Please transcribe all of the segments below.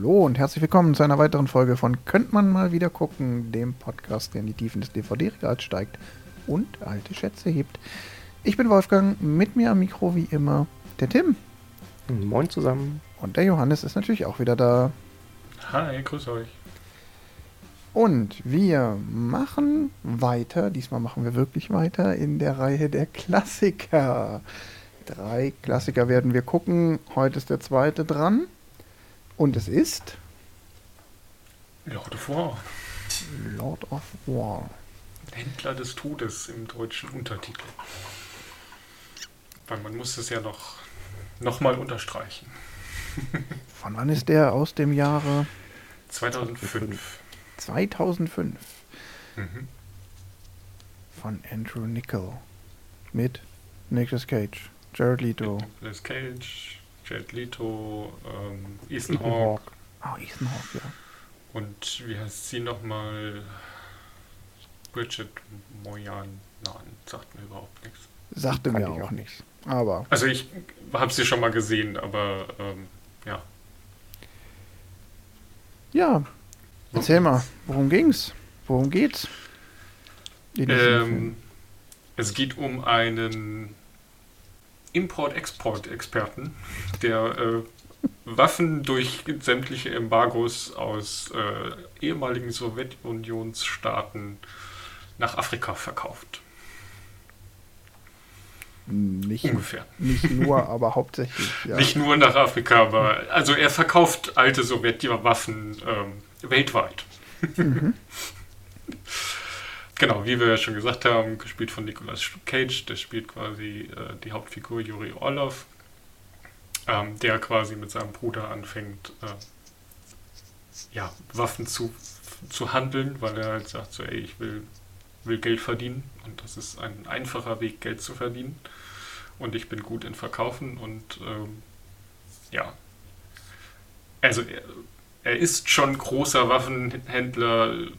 Hallo und herzlich willkommen zu einer weiteren Folge von Könnt man mal wieder gucken, dem Podcast, der in die Tiefen des DVD-Regals steigt und alte Schätze hebt. Ich bin Wolfgang, mit mir am Mikro wie immer der Tim. Moin zusammen. Und der Johannes ist natürlich auch wieder da. Hi, grüß euch. Und wir machen weiter, diesmal machen wir wirklich weiter in der Reihe der Klassiker. Drei Klassiker werden wir gucken. Heute ist der zweite dran. Und es ist Lord of War. Lord of War. Händler des Todes im deutschen Untertitel. Weil man muss es ja noch, noch mal unterstreichen. Von wann ist der? Aus dem Jahre 2005. 2005 Mhm. von Andrew Nichol mit Nicolas Cage, Jared Leto, Nicolas Cage, Jared Leto, ähm, Ethan Ethan Hawke oh, Ethan Hawke, ja. und wie heißt sie nochmal? Bridget Moyan. Nein, sagt mir überhaupt nichts. Sagte mir auch auch. nichts. Aber Also ich habe sie schon mal gesehen, aber ähm, ja. ja, erzähl mal, worum ging's? Worum geht's? Ähm, es geht um einen Import-Export-Experten, der äh, Waffen durch sämtliche Embargos aus äh, ehemaligen Sowjetunionsstaaten nach Afrika verkauft. Nicht, Ungefähr. nicht nur, aber hauptsächlich, ja. Nicht nur nach Afrika, aber also er verkauft alte Sowjetwaffen ähm, weltweit. Genau, wie wir ja schon gesagt haben, gespielt von Nicolas Cage, der spielt quasi äh, die Hauptfigur Juri Orlov, ähm, der quasi mit seinem Bruder anfängt, äh, ja, Waffen zu, zu handeln, weil er halt sagt, so, ey, ich will, will Geld verdienen und das ist ein einfacher Weg, Geld zu verdienen. Und ich bin gut in Verkaufen und ähm, ja, also er, er ist schon großer Waffenhändler,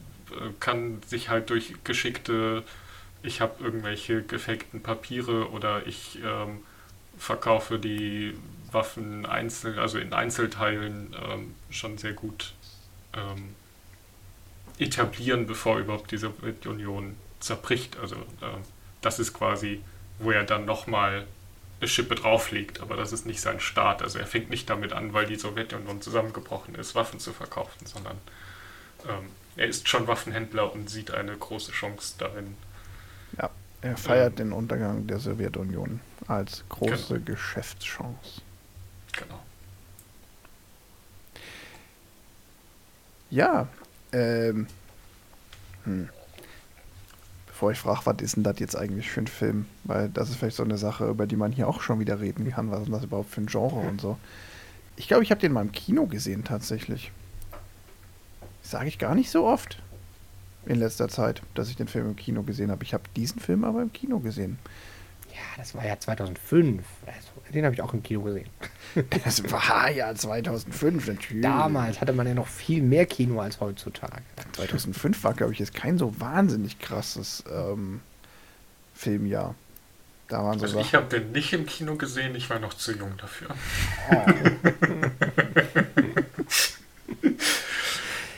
kann sich halt durch geschickte, ich habe irgendwelche gefakten Papiere oder ich ähm, verkaufe die Waffen einzeln, also in Einzelteilen ähm, schon sehr gut ähm, etablieren, bevor überhaupt die Sowjetunion zerbricht. Also ähm, das ist quasi, wo er dann nochmal eine Schippe drauflegt, aber das ist nicht sein Start. Also er fängt nicht damit an, weil die Sowjetunion zusammengebrochen ist, Waffen zu verkaufen, sondern ähm, er ist schon Waffenhändler und sieht eine große Chance darin. ja. Er feiert ähm, den Untergang der Sowjetunion als große Genau. Geschäftschance. Genau. Ja, ähm, hm. Bevor ich frage, was ist denn das jetzt eigentlich für ein Film? Weil das ist vielleicht so eine Sache, über die man hier auch schon wieder reden kann. Was ist denn das überhaupt für ein Genre und so? Ich glaube, ich habe den mal im Kino gesehen tatsächlich. Sage ich gar nicht so oft in letzter Zeit, dass ich den Film im Kino gesehen habe. Ich habe diesen Film aber im Kino gesehen. Ja, das war ja 2005. Also, den habe ich auch im Kino gesehen. Das war ja 2005 natürlich. Damals hatte man ja noch viel mehr Kino als heutzutage. 2005 war, glaube ich, jetzt kein so wahnsinnig krasses ähm, Filmjahr. Da waren so Also ich Sachen. habe den nicht im Kino gesehen, ich war noch zu jung dafür.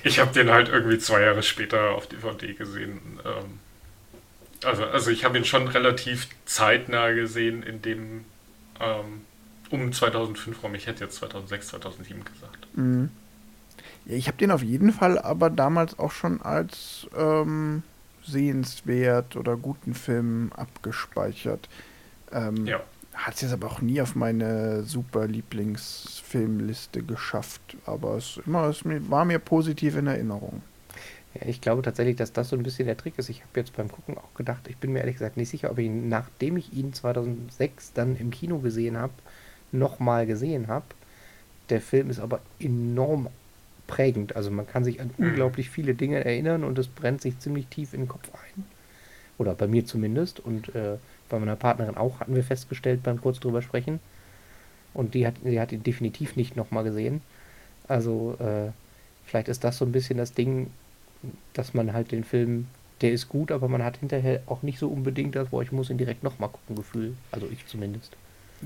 Ich habe den halt irgendwie zwei Jahre später auf DVD gesehen. Ähm, also, also ich habe ihn schon relativ zeitnah gesehen, in dem ähm, um 2005 rum. Ich hätte jetzt 2006, 2007 gesagt. Mhm. Ja, ich habe den auf jeden Fall aber damals auch schon als ähm, sehenswert oder guten Film abgespeichert. Ähm, Ja. Hat es jetzt aber auch nie auf meine super Lieblingsfilmliste geschafft. Aber es, immer, es war mir positiv in Erinnerung. Ja, ich glaube tatsächlich, dass das so ein bisschen der Trick ist. Ich habe jetzt beim Gucken auch gedacht, ich bin mir ehrlich gesagt nicht sicher, ob ich ihn, nachdem ich ihn 2006 dann im Kino gesehen habe, nochmal gesehen habe. Der Film ist aber enorm prägend. Also man kann sich an Mhm. unglaublich viele Dinge erinnern und es brennt sich ziemlich tief in den Kopf ein. Oder bei mir zumindest. Und äh, bei meiner Partnerin auch, hatten wir festgestellt beim kurz drüber sprechen. Und die hat, die hat ihn definitiv nicht nochmal gesehen. Also äh, vielleicht ist das so ein bisschen das Ding, dass man halt den Film, der ist gut, aber man hat hinterher auch nicht so unbedingt das, wo ich muss ihn direkt nochmal gucken, Gefühl. Also ich zumindest.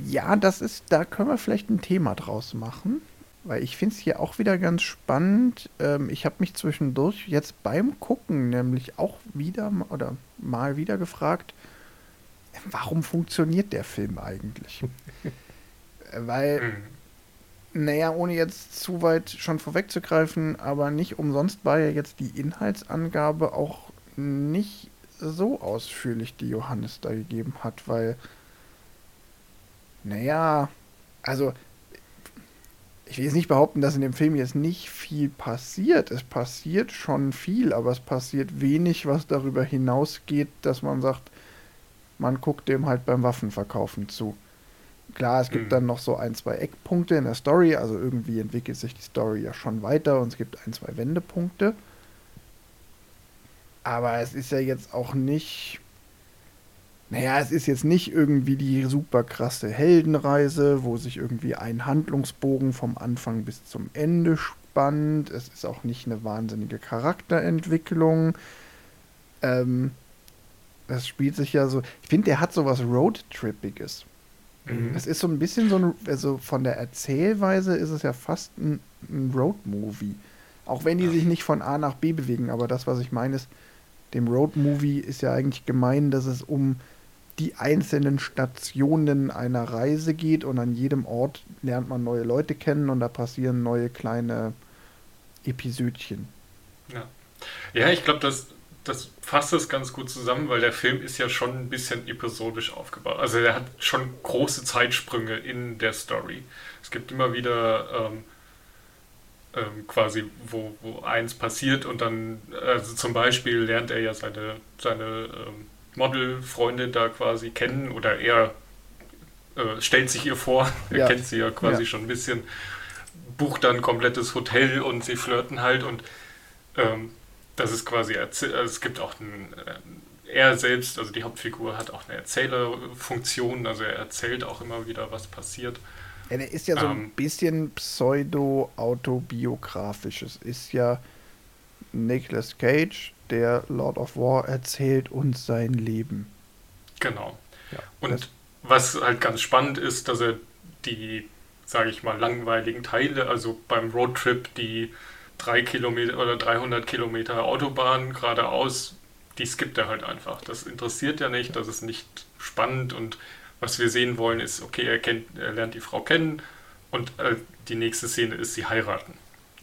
Ja, das ist, da können wir vielleicht ein Thema draus machen. Weil ich finde es hier auch wieder ganz spannend. Ähm, ich habe mich zwischendurch jetzt beim Gucken nämlich auch wieder oder mal wieder gefragt, warum funktioniert der Film eigentlich? Weil, Mhm. naja, ohne jetzt zu weit schon vorwegzugreifen, aber nicht umsonst war ja jetzt die Inhaltsangabe auch nicht so ausführlich, die Johannes da gegeben hat, weil, naja, also ich will jetzt nicht behaupten, dass in dem Film jetzt nicht viel passiert. Es passiert schon viel, aber es passiert wenig, was darüber hinausgeht, dass man sagt, man guckt dem halt beim Waffenverkaufen zu. Klar, es gibt Mhm. dann noch so ein, zwei Eckpunkte in der Story, also irgendwie entwickelt sich die Story ja schon weiter und es gibt ein, zwei Wendepunkte. Aber es ist ja jetzt auch nicht. Naja, es ist jetzt nicht irgendwie die super krasse Heldenreise, wo sich irgendwie ein Handlungsbogen vom Anfang bis zum Ende spannt. Es ist auch nicht eine wahnsinnige Charakterentwicklung. Ähm, das spielt sich ja so. Ich finde, der hat so was Roadtrippiges. Mhm. Es ist so ein bisschen so ein, also von der Erzählweise ist es ja fast ein, ein Roadmovie. Auch wenn die Ja. sich nicht von A nach B bewegen, aber das, was ich meine, ist, dem Roadmovie ist ja eigentlich gemein, dass es um die einzelnen Stationen einer Reise geht und an jedem Ort lernt man neue Leute kennen und da passieren neue kleine Episödchen. Ja, ja ich glaube, das, das fasst es ganz gut zusammen, weil der Film ist ja schon ein bisschen episodisch aufgebaut. Also er hat schon große Zeitsprünge in der Story. Es gibt immer wieder ähm, ähm, quasi, wo, wo eins passiert und dann, also zum Beispiel lernt er ja seine, seine ähm, Modelfreunde da quasi kennen oder er äh, stellt sich ihr vor, er Ja. kennt sie ja quasi Ja. schon ein bisschen, bucht dann ein komplettes Hotel und sie flirten halt und ähm, das ist quasi, also es gibt auch einen, äh, er selbst, also die Hauptfigur hat auch eine Erzählerfunktion, also er erzählt auch immer wieder, was passiert. Ja, der ist ja so ein Ähm. bisschen pseudo-autobiografisch. Es ist ja Nicolas Cage, der Lord of War erzählt uns sein Leben. Genau. Ja, Und was halt ganz spannend ist, dass er die, sage ich mal, langweiligen Teile, also beim Roadtrip die drei Kilometer oder 300 Kilometer Autobahn geradeaus, die skippt er halt einfach. Das interessiert ja nicht, das ist nicht spannend und was wir sehen wollen ist, okay, er, kennt, er lernt die Frau kennen und äh, die nächste Szene ist, sie heiraten.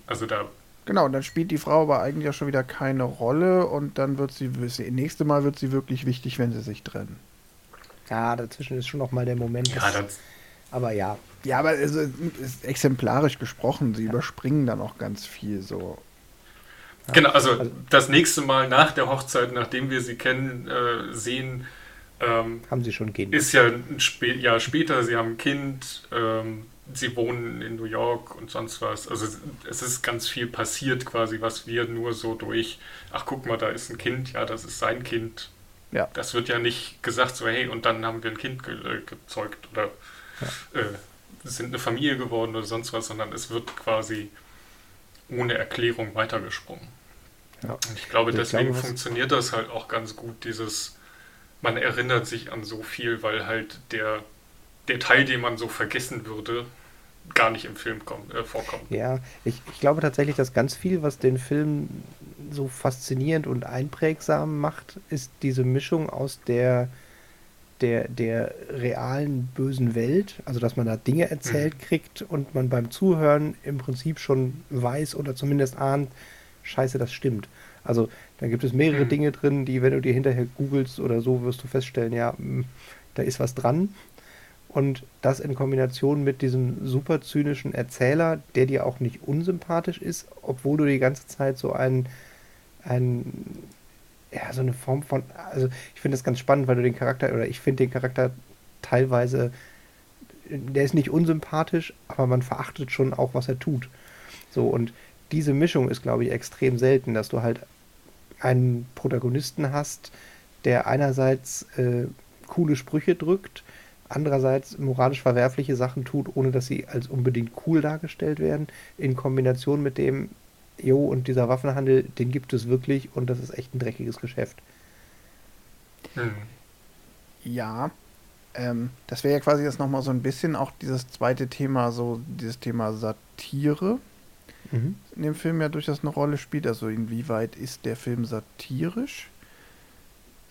Also da, Genau, und dann spielt die Frau aber eigentlich auch schon wieder keine Rolle und dann wird sie, das nächste Mal wird sie wirklich wichtig, wenn sie sich trennen. Ja, dazwischen ist schon noch mal der Moment. ja, dass- das, aber ja, Ja, aber es ist exemplarisch gesprochen, sie überspringen dann auch ganz viel so. Genau, also, Also- das nächste Mal nach der Hochzeit, nachdem wir sie kennen, äh, sehen, ähm, haben sie schon Kinder. ist ja ein Spä Jahr später, sie haben ein Kind, ähm, sie wohnen in New York und sonst was. Also es ist ganz viel passiert quasi, was wir nur so durch, ach guck mal, da ist ein Kind, ja, das ist sein Kind. Ja. Das wird ja nicht gesagt so, hey, und dann haben wir ein Kind ge gezeugt oder äh, sind eine Familie geworden oder sonst was, sondern es wird quasi ohne Erklärung weitergesprungen. Ja. Und ich glaube, ich deswegen glaube, funktioniert das halt auch ganz gut, dieses, man erinnert sich an so viel, weil halt der, der Teil, den man so vergessen würde, gar nicht im Film kommt, äh, vorkommt. Ja, ich, ich glaube tatsächlich, dass ganz viel, was den Film so faszinierend und einprägsam macht, ist diese Mischung aus der, der, der realen bösen Welt, also dass man da Dinge erzählt kriegt und man beim Zuhören im Prinzip schon weiß oder zumindest ahnt, scheiße, das stimmt. Also da gibt es mehrere Mhm. Dinge drin, die, wenn du dir hinterher googelst oder so, wirst du feststellen, ja, mh, da ist was dran. Und das in Kombination mit diesem super zynischen Erzähler, der dir auch nicht unsympathisch ist, obwohl du die ganze Zeit so ein, ein ja, so eine Form von, also ich finde das ganz spannend, weil du den Charakter, oder ich finde den Charakter teilweise, der ist nicht unsympathisch, aber man verachtet schon auch, was er tut. So, und diese Mischung ist, glaube ich, extrem selten, dass du halt einen Protagonisten hast, der einerseits äh, coole Sprüche drückt, andererseits moralisch verwerfliche Sachen tut, ohne dass sie als unbedingt cool dargestellt werden, in Kombination mit dem, jo, und dieser Waffenhandel, den gibt es wirklich und das ist echt ein dreckiges Geschäft. Hm. Ja, Ähm, das wäre ja quasi jetzt nochmal so ein bisschen auch dieses zweite Thema, so dieses Thema Satire mhm. in dem Film ja durchaus eine Rolle spielt. Also inwieweit ist der Film satirisch?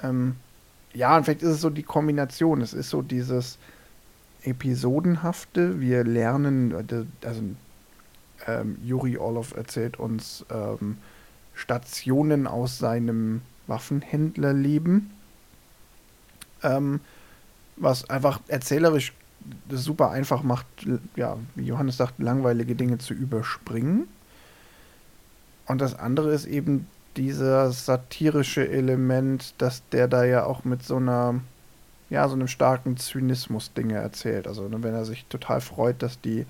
Ähm, ja, und vielleicht ist es so die Kombination. Es ist so dieses Episodenhafte. Wir lernen, äh, also ähm, Juri Orlov erzählt uns ähm, Stationen aus seinem Waffenhändlerleben, ähm, was einfach erzählerisch super einfach macht, ja, wie Johannes sagt, langweilige Dinge zu überspringen. Und das andere ist eben dieser satirische Element, dass der da ja auch mit so einer, ja, so einem starken Zynismus Dinge erzählt. Also ne, wenn er sich total freut, dass die,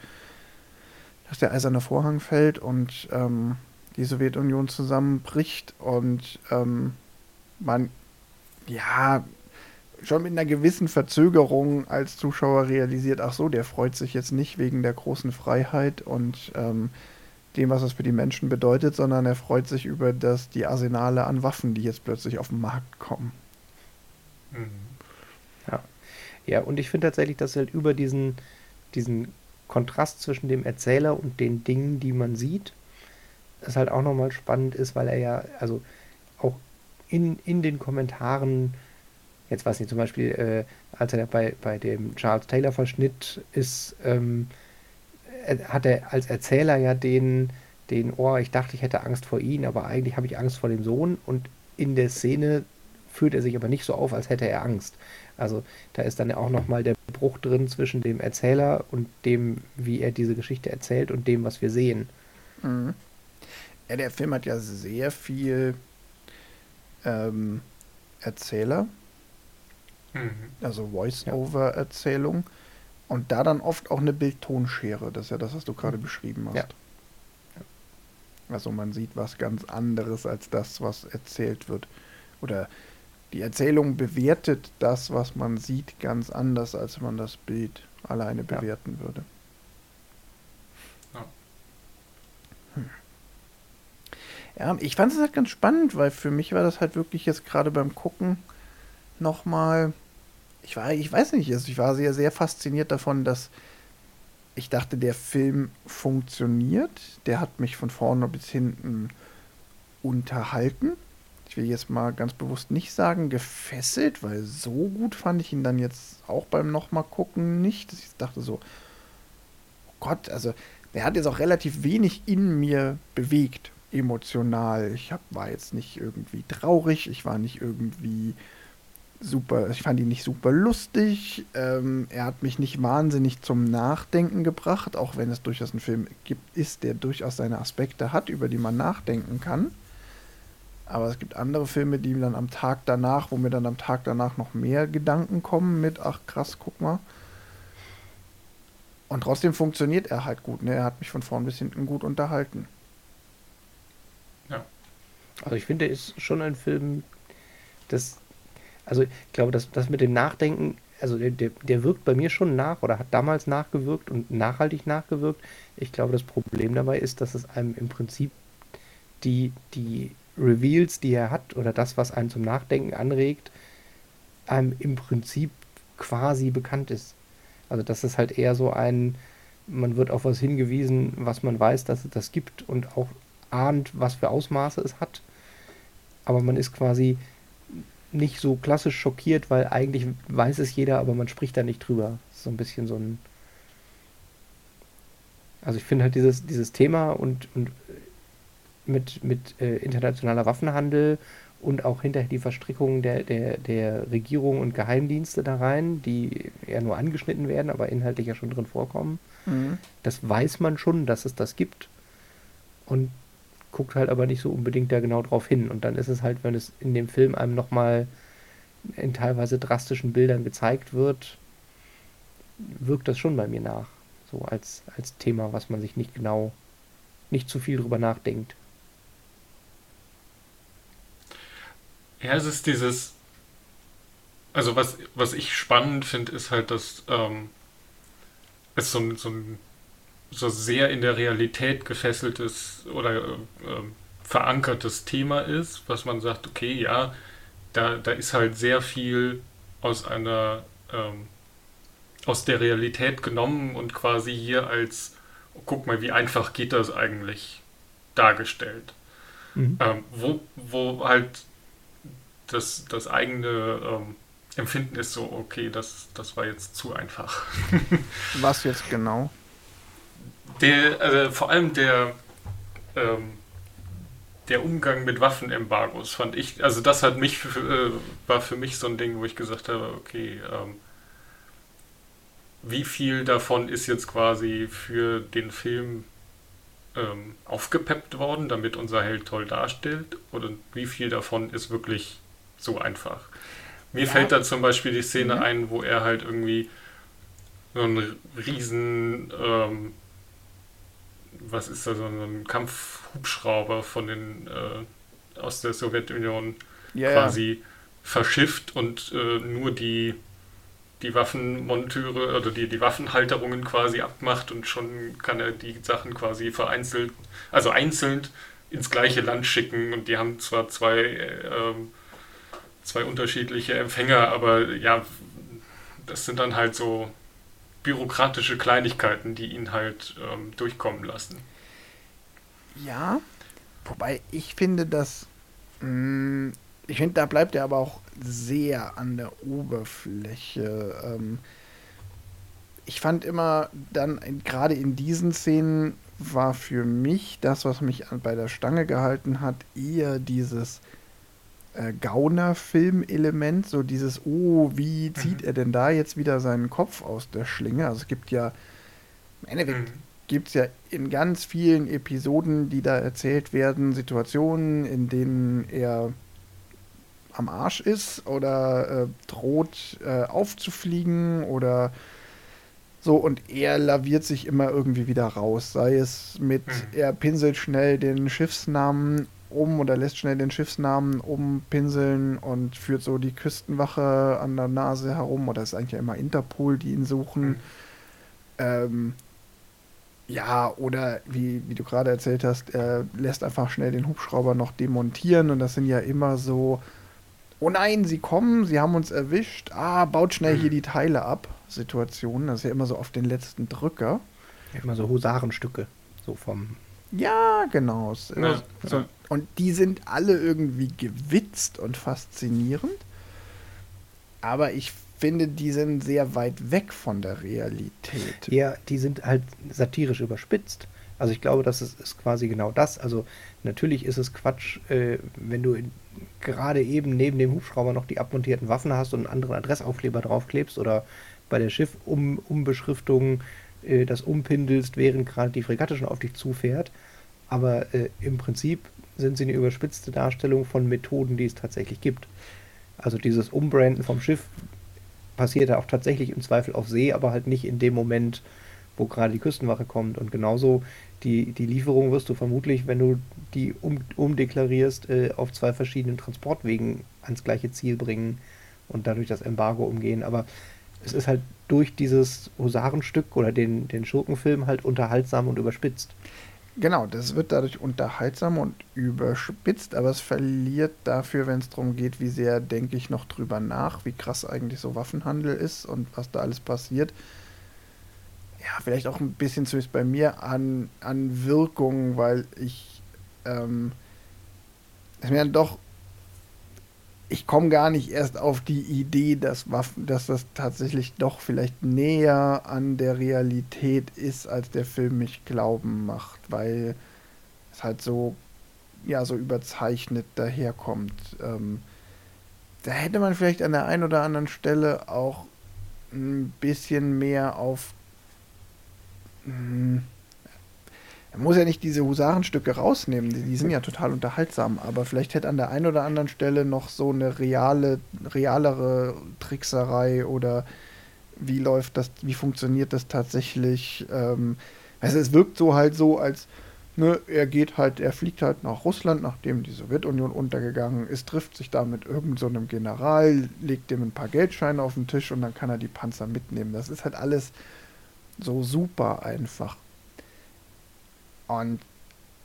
dass der eiserne Vorhang fällt und ähm, die Sowjetunion zusammenbricht und ähm, man ja schon mit einer gewissen Verzögerung als Zuschauer realisiert, ach so, der freut sich jetzt nicht wegen der großen Freiheit und ähm, dem, was das für die Menschen bedeutet, sondern er freut sich über das, die Arsenale an Waffen, die jetzt plötzlich auf den Markt kommen. Mhm. Ja. Ja, und ich finde tatsächlich, dass halt über diesen, diesen Kontrast zwischen dem Erzähler und den Dingen, die man sieht, es halt auch nochmal spannend ist, weil er ja, also auch in, in den Kommentaren, jetzt weiß nicht, zum Beispiel, äh, als er bei, bei dem Charles Taylor Verschnitt ist, ähm, hat er als Erzähler ja den, den, oh, ich dachte, ich hätte Angst vor ihm, aber eigentlich habe ich Angst vor dem Sohn und in der Szene führt er sich aber nicht so auf, als hätte er Angst. Also da ist dann ja auch nochmal der Bruch drin zwischen dem Erzähler und dem, wie er diese Geschichte erzählt und dem, was wir sehen. Mhm. Ja, der Film hat ja sehr viel ähm, Erzähler, mhm. also Voice-Over-Erzählung. Ja. Und da dann oft auch eine Bildtonschere. Das ist ja das, was du gerade beschrieben hast. Ja. Also man sieht was ganz anderes als das, was erzählt wird. Oder die Erzählung bewertet das, was man sieht, ganz anders, als man das Bild alleine bewerten ja. würde. Ja. Hm. ja, ich fand es halt ganz spannend, weil für mich war das halt wirklich jetzt gerade beim Gucken nochmal ich war, ich weiß nicht, also ich war sehr, sehr fasziniert davon, dass ich dachte, der Film funktioniert. Der hat mich von vorne bis hinten unterhalten. Ich will jetzt mal ganz bewusst nicht sagen gefesselt, weil so gut fand ich ihn dann jetzt auch beim nochmal gucken nicht. Ich dachte so, oh Gott, also der hat jetzt auch relativ wenig in mir bewegt, emotional. Ich hab, war jetzt nicht irgendwie traurig, ich war nicht irgendwie super, ich fand ihn nicht super lustig. Ähm, er hat mich nicht wahnsinnig zum Nachdenken gebracht, auch wenn es durchaus ein Film gibt, ist, der durchaus seine Aspekte hat, über die man nachdenken kann. Aber es gibt andere Filme, die dann am Tag danach, wo mir dann am Tag danach noch mehr Gedanken kommen mit, ach krass, guck mal. Und trotzdem funktioniert er halt gut. Ne? Er hat mich von vorn bis hinten gut unterhalten. Ja. Also ich finde, er ist schon ein Film, das also ich glaube, dass das mit dem Nachdenken, also der, der, der wirkt bei mir schon nach oder hat damals nachgewirkt und nachhaltig nachgewirkt. Ich glaube, das Problem dabei ist, dass es einem im Prinzip die, die Reveals, die er hat, oder das, was einen zum Nachdenken anregt, einem im Prinzip quasi bekannt ist. Also das ist halt eher so ein, man wird auf was hingewiesen, was man weiß, dass es das gibt und auch ahnt, was für Ausmaße es hat. Aber man ist quasi nicht so klassisch schockiert, weil eigentlich weiß es jeder, aber man spricht da nicht drüber. so ein bisschen so ein. Also ich finde halt dieses, dieses Thema und, und mit, mit äh, internationaler Waffenhandel und auch hinterher die Verstrickung der, der, der Regierung und Geheimdienste da rein, die ja nur angeschnitten werden, aber inhaltlich ja schon drin vorkommen. Mhm. Das weiß man schon, dass es das gibt. Und guckt halt aber nicht so unbedingt da genau drauf hin. Und dann ist es halt, wenn es in dem Film einem nochmal in teilweise drastischen Bildern gezeigt wird, wirkt das schon bei mir nach. So als, als Thema, was man sich nicht genau, nicht zu viel drüber nachdenkt. Ja, es ist dieses, also was, was ich spannend finde, ist halt, dass ähm, es so ein, so ein so sehr in der Realität gefesseltes oder äh, verankertes Thema ist, was man sagt, okay, ja, da, da ist halt sehr viel aus einer ähm, aus der Realität genommen und quasi hier als, guck mal, wie einfach geht das eigentlich dargestellt. Mhm. Ähm, wo, wo halt das, das eigene ähm, Empfinden ist so, okay, das, das war jetzt zu einfach. Was jetzt genau? Der, also vor allem der, ähm, der Umgang mit Waffenembargos fand ich, also das hat mich, für, äh, war für mich so ein Ding, wo ich gesagt habe, okay, ähm, wie viel davon ist jetzt quasi für den Film ähm, aufgepeppt worden, damit unser Held toll darstellt, oder wie viel davon ist wirklich so einfach. Mir ja. fällt da zum Beispiel die Szene mhm. ein, wo er halt irgendwie so einen riesen, ähm, was ist da, so ein Kampfhubschrauber von den, äh, aus der Sowjetunion ja, quasi ja. verschifft und äh, nur die, die Waffenmonteure oder die, die Waffenhalterungen quasi abmacht und schon kann er die Sachen quasi vereinzelt, also einzeln ins gleiche Land schicken und die haben zwar zwei äh, zwei unterschiedliche Empfänger, aber ja, das sind dann halt so bürokratische Kleinigkeiten, die ihn halt ähm, durchkommen lassen. Ja, wobei ich finde, dass mh, mm, ich finde, da bleibt er aber auch sehr an der Oberfläche. Ähm, ich fand immer dann, gerade in diesen Szenen, war für mich das, was mich bei der Stange gehalten hat, eher dieses äh, Gauner-Film-Element, so dieses, oh, wie zieht mhm. er denn da jetzt wieder seinen Kopf aus der Schlinge? Also es gibt ja, im Endeffekt mhm. gibt es ja in ganz vielen Episoden, die da erzählt werden, Situationen, in denen er am Arsch ist oder äh, droht äh, aufzufliegen oder so und er laviert sich immer irgendwie wieder raus, sei es mit, mhm. er pinselt schnell den Schiffsnamen um oder lässt schnell den Schiffsnamen umpinseln und führt so die Küstenwache an der Nase herum. Oder ist eigentlich ja immer Interpol, die ihn suchen. Mhm. Ähm, ja, oder wie, wie du gerade erzählt hast, er lässt einfach schnell den Hubschrauber noch demontieren und das sind ja immer so, oh nein, sie kommen, sie haben uns erwischt, ah, baut schnell hier die Teile ab, Situationen. Das ist ja immer so auf den letzten Drücker. Ja, immer so Husarenstücke, so vom ja, genau. Ja, so, ja. Und die sind alle irgendwie gewitzt und faszinierend. Aber ich finde, die sind sehr weit weg von der Realität. Ja, die sind halt satirisch überspitzt. Also ich glaube, das ist, ist quasi genau das. Also natürlich ist es Quatsch, äh, wenn du gerade eben neben dem Hubschrauber noch die abmontierten Waffen hast und einen anderen Adressaufkleber draufklebst oder bei der Schiff-Umbeschriftung äh, das umpindelst, während gerade die Fregatte schon auf dich zufährt. Aber äh, im Prinzip sind sie eine überspitzte Darstellung von Methoden, die es tatsächlich gibt. Also dieses Umbranden vom Schiff passiert ja auch tatsächlich im Zweifel auf See, aber halt nicht in dem Moment, wo gerade die Küstenwache kommt. Und genauso die, die Lieferung wirst du vermutlich, wenn du die um, umdeklarierst, äh, auf zwei verschiedenen Transportwegen ans gleiche Ziel bringen und dadurch das Embargo umgehen. Aber es ist halt durch dieses Husarenstück oder den, den Schurkenfilm halt unterhaltsam und überspitzt. Genau, das wird dadurch unterhaltsam und überspitzt, aber es verliert dafür, wenn es darum geht, wie sehr denke ich noch drüber nach, wie krass eigentlich so Waffenhandel ist und was da alles passiert. Ja, vielleicht auch ein bisschen zumindest bei mir an, an Wirkung, weil ich ähm, es mir dann doch ich komme gar nicht erst auf die Idee, dass Waffen, dass das tatsächlich doch vielleicht näher an der Realität ist, als der Film mich glauben macht, weil es halt so, ja, so überzeichnet daherkommt. Ähm, da hätte man vielleicht an der einen oder anderen Stelle auch ein bisschen mehr auf mh, hm, er muss ja nicht diese Husarenstücke rausnehmen, die, die, sind ja total unterhaltsam, aber vielleicht hätte an der einen oder anderen Stelle noch so eine reale, realere Trickserei oder wie läuft das, wie funktioniert das tatsächlich? Ähm, also es wirkt so halt so, als ne, er geht halt, er fliegt halt nach Russland, nachdem die Sowjetunion untergegangen ist, trifft sich da mit irgendeinem so General, legt dem ein paar Geldscheine auf den Tisch und dann kann er die Panzer mitnehmen. Das ist halt alles so super einfach. Und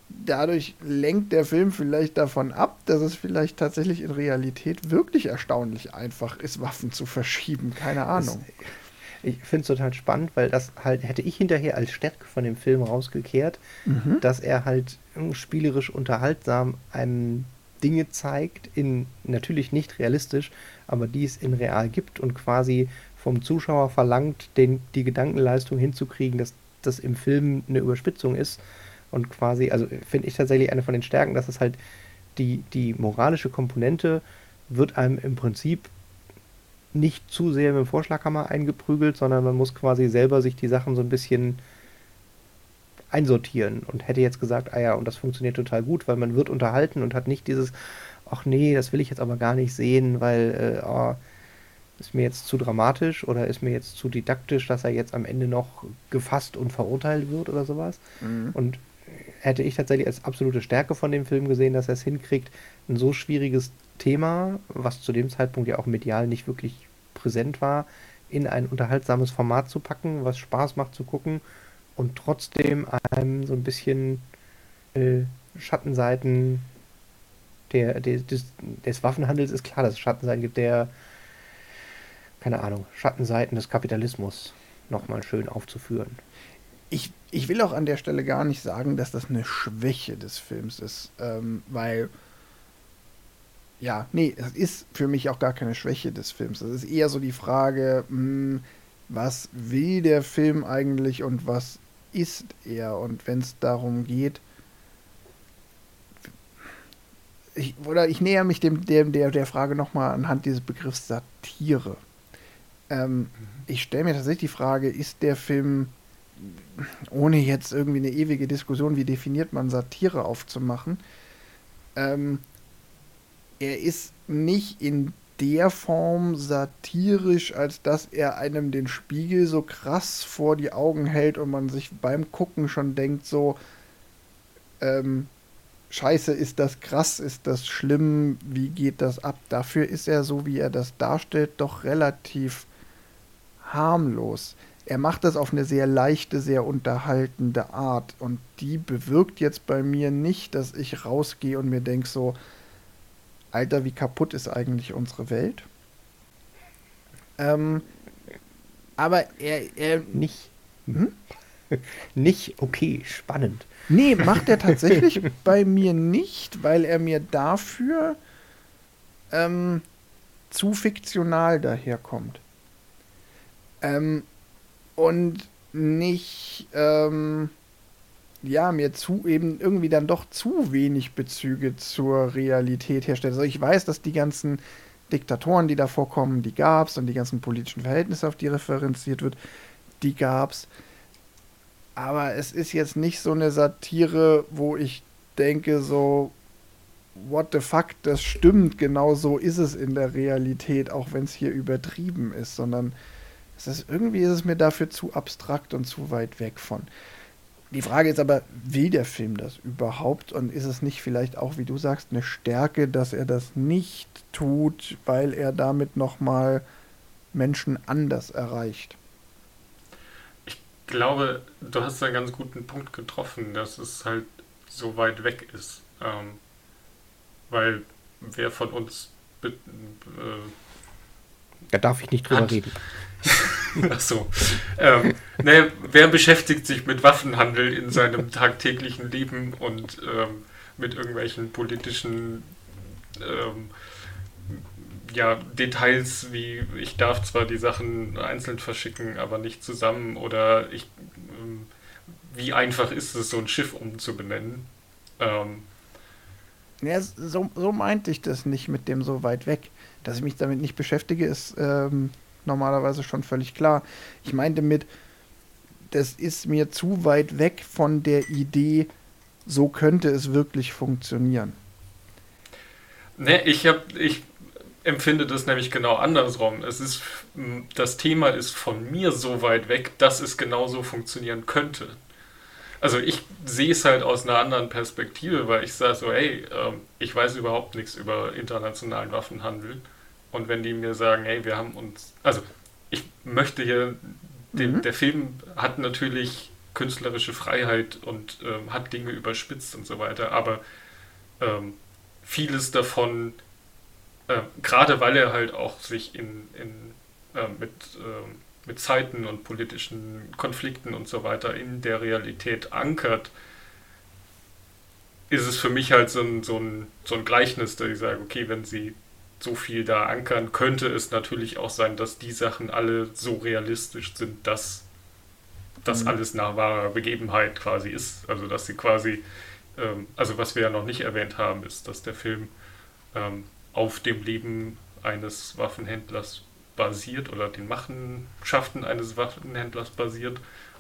dadurch lenkt der Film vielleicht davon ab, dass es vielleicht tatsächlich in Realität wirklich erstaunlich einfach ist, Waffen zu verschieben. Keine Ahnung. Ich finde es total spannend, weil das halt hätte ich hinterher als Stärke von dem Film rausgekehrt, Mhm. dass er halt spielerisch unterhaltsam einem Dinge zeigt, in natürlich nicht realistisch, aber die es in real gibt und quasi vom Zuschauer verlangt, den, die Gedankenleistung hinzukriegen, dass das im Film eine Überspitzung ist und quasi, also finde ich tatsächlich eine von den Stärken, dass es halt die, die moralische Komponente wird einem im Prinzip nicht zu sehr mit dem Vorschlaghammer eingeprügelt, sondern man muss quasi selber sich die Sachen so ein bisschen einsortieren und hätte jetzt gesagt, ah ja, und das funktioniert total gut, weil man wird unterhalten und hat nicht dieses, ach nee, das will ich jetzt aber gar nicht sehen, weil äh, oh, ist mir jetzt zu dramatisch oder ist mir jetzt zu didaktisch, dass er jetzt am Ende noch gefasst und verurteilt wird oder sowas. Mhm. Und hätte ich tatsächlich als absolute Stärke von dem Film gesehen, dass er es hinkriegt, ein so schwieriges Thema, was zu dem Zeitpunkt ja auch medial nicht wirklich präsent war, in ein unterhaltsames Format zu packen, was Spaß macht zu gucken und trotzdem einem so ein bisschen äh, Schattenseiten der, der, des, des Waffenhandels ist klar, dass es Schattenseiten gibt, der, keine Ahnung, Schattenseiten des Kapitalismus nochmal schön aufzuführen. Ich, ich will auch an der Stelle gar nicht sagen, dass das eine Schwäche des Films ist, ähm, weil ja, nee, es ist für mich auch gar keine Schwäche des Films. Es ist eher so die Frage, mh, was will der Film eigentlich und was ist er? Und wenn es darum geht, ich, oder ich näher mich dem, dem der, der Frage nochmal anhand dieses Begriffs Satire. Ähm, ich stelle mir tatsächlich die Frage, ist der Film, ohne jetzt irgendwie eine ewige Diskussion, wie definiert man Satire aufzumachen, ähm, er ist nicht in der Form satirisch, als dass er einem den Spiegel so krass vor die Augen hält und man sich beim Gucken schon denkt, so, ähm, scheiße, ist das krass, ist das schlimm, wie geht das ab? Dafür ist er, so wie er das darstellt, doch relativ harmlos. Er macht das auf eine sehr leichte, sehr unterhaltende Art und die bewirkt jetzt bei mir nicht, dass ich rausgehe und mir denke so, Alter, wie kaputt ist eigentlich unsere Welt? Ähm, aber er, er Nicht, Hm? nicht okay, spannend. Nee, macht er tatsächlich bei mir nicht, weil er mir dafür ähm, zu fiktional daherkommt. Ähm, und nicht, ähm, ja, mir zu eben irgendwie dann doch zu wenig Bezüge zur Realität herstellt. Also ich weiß, dass die ganzen Diktatoren, die da vorkommen, die gab's und die ganzen politischen Verhältnisse, auf die referenziert wird, die gab's. Aber es ist jetzt nicht so eine Satire, wo ich denke, so, what the fuck, das stimmt, genau so ist es in der Realität, auch wenn es hier übertrieben ist, sondern es ist irgendwie ist es mir dafür zu abstrakt und zu weit weg von. Die Frage ist aber, will der Film das überhaupt und ist es nicht vielleicht auch, wie du sagst, eine Stärke, dass er das nicht tut, weil er damit nochmal Menschen anders erreicht? Ich glaube, du hast einen ganz guten Punkt getroffen, dass es halt so weit weg ist. Ähm, weil wer von uns. Äh, Da darf ich nicht drüber Hat- reden. Ach so. Ähm, ne, wer beschäftigt sich mit Waffenhandel in seinem tagtäglichen Leben und ähm, mit irgendwelchen politischen ähm, ja, Details wie ich darf zwar die Sachen einzeln verschicken, aber nicht zusammen oder ich ähm, wie einfach ist es, so ein Schiff umzubenennen? Ähm, Ja, so, so meinte ich das nicht mit dem so weit weg. Dass ich mich damit nicht beschäftige, ist ähm, normalerweise schon völlig klar. Ich meinte mit, das ist mir zu weit weg von der Idee, so könnte es wirklich funktionieren. Ne, ich ich empfinde das nämlich genau andersrum. Es ist, das Thema ist von mir so weit weg, dass es genauso funktionieren könnte. Also ich sehe es halt aus einer anderen Perspektive, weil ich sage so, hey, ähm, ich weiß überhaupt nichts über internationalen Waffenhandel. Und wenn die mir sagen, hey, wir haben uns, also ich möchte hier, den, Mhm. der Film hat natürlich künstlerische Freiheit und ähm, hat Dinge überspitzt und so weiter, aber ähm, vieles davon, äh, gerade weil er halt auch sich in, in, äh, mit, ähm, mit Zeiten und politischen Konflikten und so weiter in der Realität ankert, ist es für mich halt so ein, so ein, so ein Gleichnis, da ich sage, okay, wenn sie so viel da ankern, könnte es natürlich auch sein, dass die Sachen alle so realistisch sind, dass das mhm. alles nach wahrer Begebenheit quasi ist. Also dass sie quasi, ähm, also was wir ja noch nicht erwähnt haben, ist, dass der Film ähm, auf dem Leben eines Waffenhändlers basiert oder den Machenschaften eines Waffenhändlers basiert.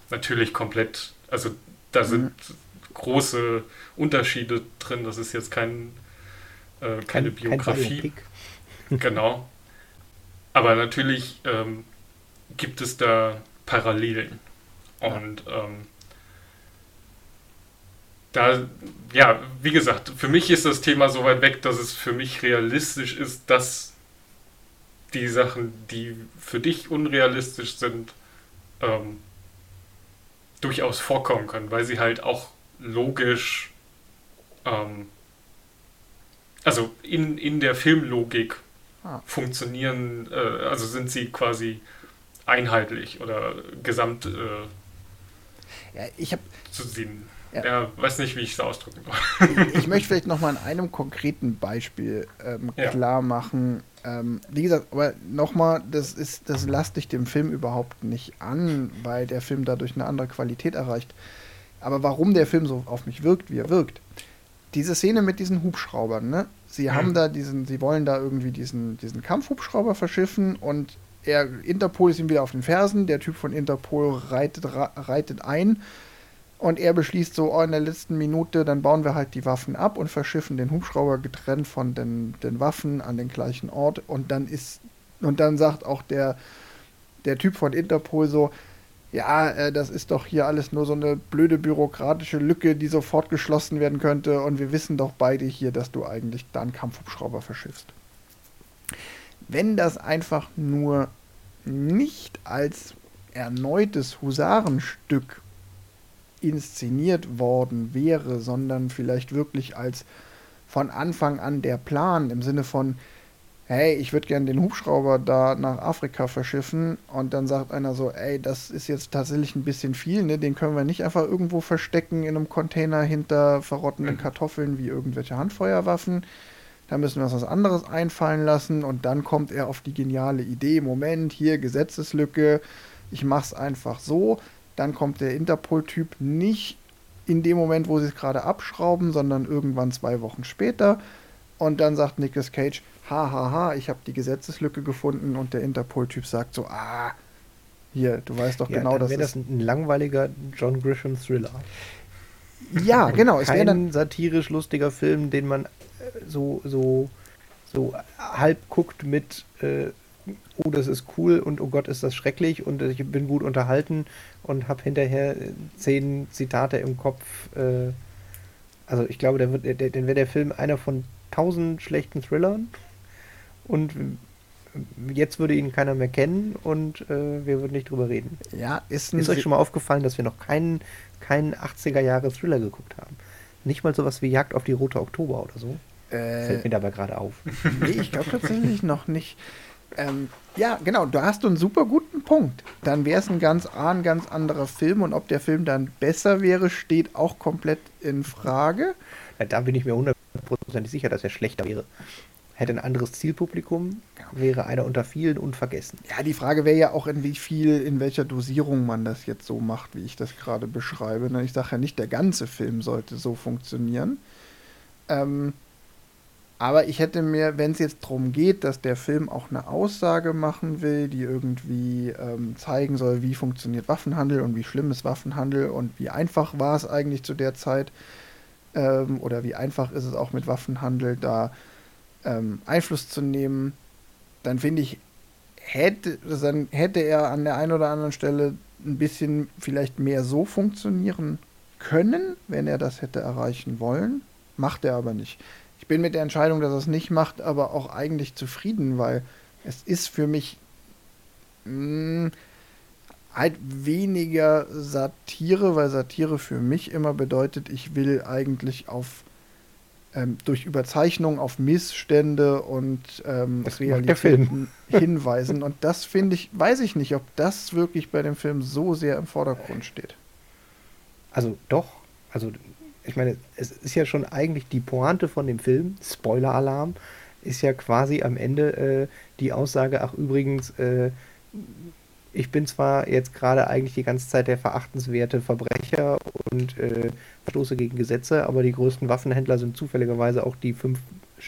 Natürlich komplett, also da sind mhm. große Unterschiede drin. Das ist jetzt kein, äh, keine kein, Biografie. Kein genau. Aber natürlich ähm, gibt es da Parallelen. Und ähm, da, ja, wie gesagt, für mich ist das Thema so weit weg, dass es für mich realistisch ist, dass die Sachen, die für dich unrealistisch sind, ähm, durchaus vorkommen können, weil sie halt auch logisch, ähm, also in, in der Filmlogik ah. funktionieren, äh, also sind sie quasi einheitlich oder gesamt äh, ja, ich habe zu sehen. Ja. ja. weiß nicht, wie ich es ausdrücken soll. ich möchte vielleicht noch mal an einem konkreten Beispiel ähm, ja. klar machen. Ähm, wie gesagt, aber nochmal, das ist, das lasse ich dem Film überhaupt nicht an, weil der Film dadurch eine andere Qualität erreicht. Aber warum der Film so auf mich wirkt, wie er wirkt. Diese Szene mit diesen Hubschraubern, ne? Sie mhm. haben da diesen, sie wollen da irgendwie diesen, diesen Kampfhubschrauber verschiffen und er, Interpol ist ihm wieder auf den Fersen, der Typ von Interpol reitet, reitet ein und er beschließt so, oh, in der letzten Minute, dann bauen wir halt die Waffen ab und verschiffen den Hubschrauber getrennt von den, den Waffen an den gleichen Ort und dann ist, und dann sagt auch der, der Typ von Interpol so, ja, äh, das ist doch hier alles nur so eine blöde bürokratische Lücke, die sofort geschlossen werden könnte. Und wir wissen doch beide hier, dass du eigentlich da einen Kampfhubschrauber verschiffst. Wenn das einfach nur nicht als erneutes Husarenstück inszeniert worden wäre, sondern vielleicht wirklich als von Anfang an der Plan im Sinne von, hey, ich würde gerne den Hubschrauber da nach Afrika verschiffen. Und dann sagt einer so, ey, das ist jetzt tatsächlich ein bisschen viel, ne? Den können wir nicht einfach irgendwo verstecken in einem Container hinter verrottenden mhm. Kartoffeln wie irgendwelche Handfeuerwaffen. Da müssen wir uns was anderes einfallen lassen. Und dann kommt er auf die geniale Idee, Moment, hier Gesetzeslücke, ich mache es einfach so, dann kommt der Interpol-Typ nicht in dem Moment, wo sie es gerade abschrauben, sondern irgendwann zwei Wochen später und dann sagt Nicolas Cage, hahaha, ha, ha, ich habe die Gesetzeslücke gefunden und der Interpol-Typ sagt so, ah, hier, du weißt doch ja, genau, dass wäre das ein langweiliger John Grisham Thriller. Ja, genau. Es wäre dann satirisch lustiger Film, den man so, so, so halb guckt mit, äh, oh, das ist cool und oh Gott, ist das schrecklich und ich bin gut unterhalten und habe hinterher zehn Zitate im Kopf. Äh, also ich glaube, dann, wird, dann wäre der Film einer von tausend schlechten Thrillern und jetzt würde ihn keiner mehr kennen und äh, wir würden nicht drüber reden. Ja, ist, ist euch schon mal aufgefallen, dass wir noch keinen, keinen 80er Jahre Thriller geguckt haben? Nicht mal sowas wie Jagd auf die Rote Oktober oder so? Äh, Fällt mir dabei gerade auf. Nee, ich glaube tatsächlich noch nicht. Ähm, ja, genau, da hast du einen super guten Punkt. Dann wäre es ein ganz, ein ganz anderer Film und ob der Film dann besser wäre, steht auch komplett in Frage. Da bin ich mir hundertprozentig sicher, dass er schlechter wäre. Hätte ein anderes Zielpublikum, wäre einer unter vielen unvergessen. Ja, die Frage wäre ja auch, in wie viel, in welcher Dosierung man das jetzt so macht, wie ich das gerade beschreibe. Ne, ich sage ja nicht, der ganze Film sollte so funktionieren. Ähm, aber ich hätte mir, wenn es jetzt darum geht, dass der Film auch eine Aussage machen will, die irgendwie ähm, zeigen soll, wie funktioniert Waffenhandel und wie schlimm ist Waffenhandel und wie einfach war es eigentlich zu der Zeit ähm, oder wie einfach ist es auch mit Waffenhandel da ähm, Einfluss zu nehmen, dann finde ich, hätte, dann hätte er an der einen oder anderen Stelle ein bisschen vielleicht mehr so funktionieren können, wenn er das hätte erreichen wollen. Macht er aber nicht bin mit der Entscheidung, dass er es nicht macht, aber auch eigentlich zufrieden, weil es ist für mich mh, hm, halt weniger Satire, weil Satire für mich immer bedeutet, ich will eigentlich auf ähm, durch Überzeichnung auf Missstände und ähm, Film. hinweisen. Und das finde ich, weiß ich nicht, ob das wirklich bei dem Film so sehr im Vordergrund steht. Also doch, also ich meine, es ist ja schon eigentlich die Pointe von dem Film, Spoiler-Alarm, ist ja quasi am Ende äh, die Aussage, ach übrigens, äh, ich bin zwar jetzt gerade eigentlich die ganze Zeit der verachtenswerte Verbrecher und äh, verstoße gegen Gesetze, aber die größten Waffenhändler sind zufälligerweise auch die fünf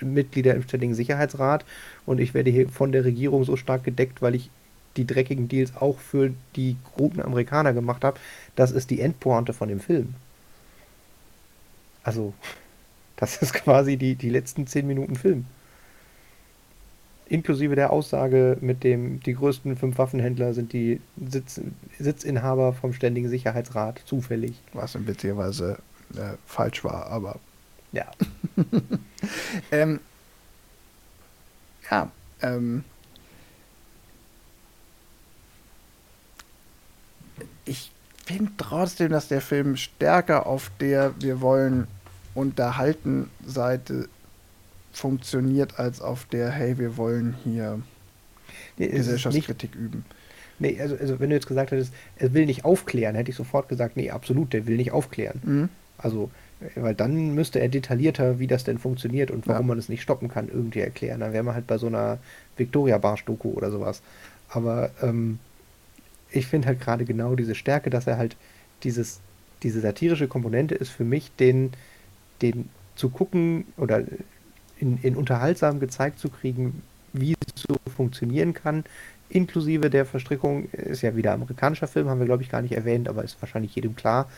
Mitglieder im Ständigen Sicherheitsrat und ich werde hier von der Regierung so stark gedeckt, weil ich die dreckigen Deals auch für die guten Amerikaner gemacht habe. Das ist die Endpointe von dem Film. Also, das ist quasi die, die letzten zehn Minuten Film. Inklusive der Aussage mit dem, die größten fünf Waffenhändler sind die Sitz, Sitzinhaber vom Ständigen Sicherheitsrat, zufällig. Was in witzigerweise äh, falsch war, aber Ja. ähm, ja, ähm, ich finde trotzdem, dass der Film stärker auf der wir wollen unterhalten Seite funktioniert, als auf der, hey, wir wollen hier Nee, Gesellschaftskritik üben. nee also, also wenn du jetzt gesagt hättest, er will nicht aufklären, hätte ich sofort gesagt, nee, absolut, der will nicht aufklären. Mhm. Also, weil dann müsste er detaillierter, wie das denn funktioniert und warum Ja. man es nicht stoppen kann, irgendwie erklären. Dann wären wir halt bei so einer Victoria Barsch-Doku oder sowas. Aber ähm, ich finde halt gerade genau diese Stärke, dass er halt dieses, diese satirische Komponente ist für mich, den, den zu gucken oder in, in unterhaltsam gezeigt zu kriegen, wie es so funktionieren kann, inklusive der Verstrickung, ist ja wieder amerikanischer Film, haben wir glaube ich gar nicht erwähnt, aber ist wahrscheinlich jedem klar.